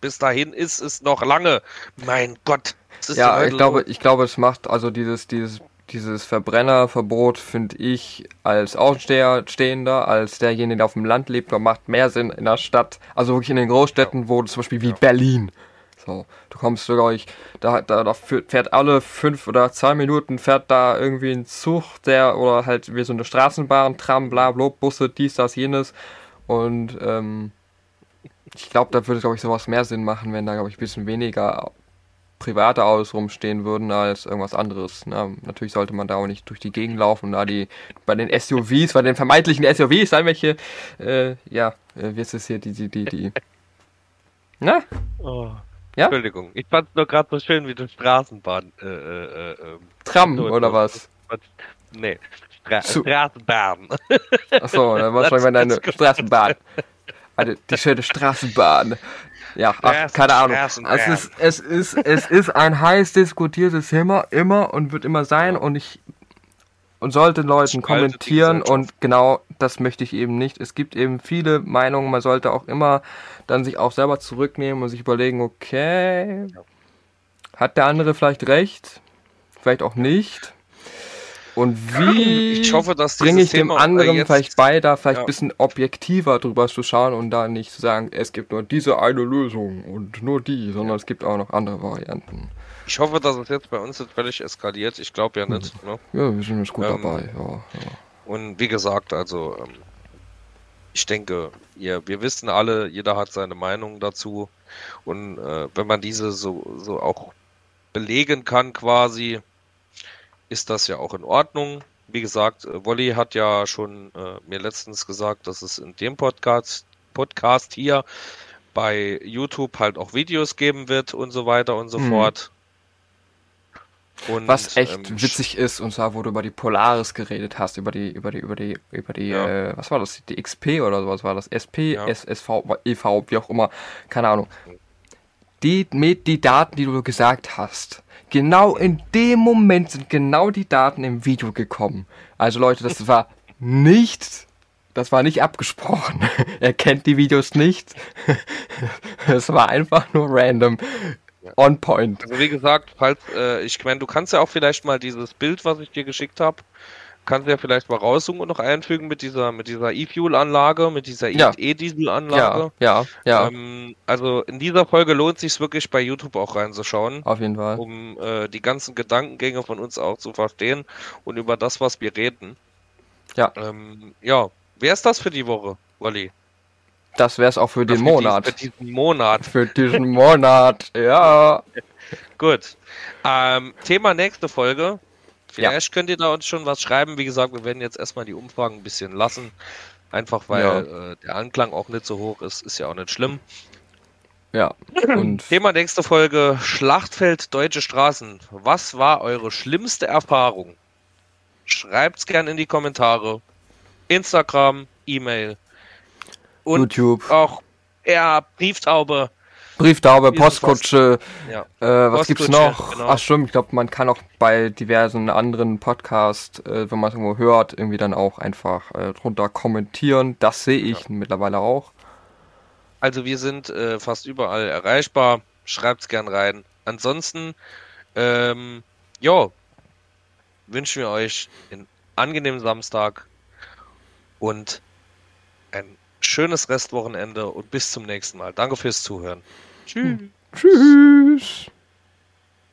Bis dahin ist es noch lange. Mein Gott. ja, ich glaube, ich glaube, es macht also dieses, dieses dieses Verbrennerverbot finde ich als Außenstehender, als derjenige, der auf dem Land lebt, macht mehr Sinn in der Stadt. Also wirklich in den Großstädten, wo zum Beispiel wie ja. Berlin. So, du kommst sogar, ich, da, da, da fährt alle fünf oder zwei Minuten fährt da irgendwie ein Zug, der, oder halt wie so eine Straßenbahn, Tram, bla, bla, Busse, dies, das, jenes. Und, ähm, ich glaube, da würde, glaube ich, sowas mehr Sinn machen, wenn da, glaube ich, ein bisschen weniger private Autos rumstehen würden als irgendwas anderes. Ne? Natürlich sollte man da auch nicht durch die Gegend laufen und da die bei den SUVs, bei den vermeintlichen SUVs, dann welche, äh, ja, äh, wie ist es hier, die, die, die, die. Na? Oh. Ja? Entschuldigung, ich fand es nur gerade so schön wie du Straßenbahn. Äh, äh, äh, ähm, Tram oder was? Nee, Stra Straßenbahn. Achso, dann war schon mal deine Straßenbahn. Also die schöne Straßenbahn. Ja, ach, keine Ahnung. Es ist, es, ist, es ist ein heiß diskutiertes Thema, immer und wird immer sein. Und ich und sollte Leuten kommentieren und genau das möchte ich eben nicht. Es gibt eben viele Meinungen, man sollte auch immer dann sich auch selber zurücknehmen und sich überlegen, okay, hat der andere vielleicht recht, vielleicht auch nicht. Und wie ich hoffe, dass bringe ich dem Thema, anderen vielleicht bei, da vielleicht ein ja. bisschen objektiver drüber zu schauen und da nicht zu sagen, es gibt nur diese eine Lösung und nur die, sondern ja. es gibt auch noch andere Varianten. Ich hoffe, dass es jetzt bei uns nicht völlig eskaliert. Ich glaube ja nicht. Ne? Ja, wir sind jetzt gut ähm, dabei. Ja, ja. Und wie gesagt, also ähm, ich denke, ihr, wir wissen alle, jeder hat seine Meinung dazu. Und äh, wenn man diese so, so auch belegen kann quasi, ist das ja auch in Ordnung. Wie gesagt, äh, Wolli hat ja schon äh, mir letztens gesagt, dass es in dem Podcast, Podcast hier bei YouTube halt auch Videos geben wird und so weiter und so hm. fort. Und, Was echt ähm, witzig ist, und zwar, wo du über die Polaris geredet hast, über die, über die, über die, über die, ja. äh, was war das, die XP oder sowas war das, SP, ja. SSV, EV, wie auch immer, keine Ahnung. Die, die Daten, die du gesagt hast, genau in dem Moment sind genau die Daten im Video gekommen. Also Leute, das war nicht, das war nicht abgesprochen. er kennt die Videos nicht. Es war einfach nur random. On point. Also wie gesagt, falls, äh, ich meine, du kannst ja auch vielleicht mal dieses Bild, was ich dir geschickt habe, kannst du ja vielleicht mal raussuchen und noch einfügen mit dieser mit dieser E-Fuel-Anlage, mit dieser E-Diesel-Anlage. Ja, ja, ja. Ähm, also in dieser Folge lohnt sich wirklich bei YouTube auch reinzuschauen. Auf jeden Fall. Um äh, die ganzen Gedankengänge von uns auch zu verstehen und über das, was wir reden. Ja. Ähm, ja. Wer ist das für die Woche, Wally? Das wäre es auch für den für Monat. für diesen Monat. Für diesen Monat, ja. Gut. Ähm, Thema nächste Folge. Vielleicht ja. könnt ihr da uns schon was schreiben. Wie gesagt, wir werden jetzt erstmal die Umfragen ein bisschen lassen. Einfach weil ja. äh, der Anklang auch nicht so hoch ist. Ist ja auch nicht schlimm. Ja. Und Thema nächste Folge: Schlachtfeld Deutsche Straßen. Was war eure schlimmste Erfahrung? Schreibt's gern in die Kommentare. Instagram, E-Mail. Und YouTube. auch ja, Brieftaube. Brieftaube, Postkutsche. Ja. Äh, was gibt's noch? Genau. Ach stimmt, ich glaube, man kann auch bei diversen anderen Podcasts, äh, wenn man es irgendwo hört, irgendwie dann auch einfach äh, drunter kommentieren. Das sehe ich ja. mittlerweile auch. Also wir sind äh, fast überall erreichbar. Schreibt's gern rein. Ansonsten, ähm, ja, wünschen wir euch einen angenehmen Samstag und ein schönes Restwochenende und bis zum nächsten Mal. Danke fürs Zuhören. Tschüss. Tschüss.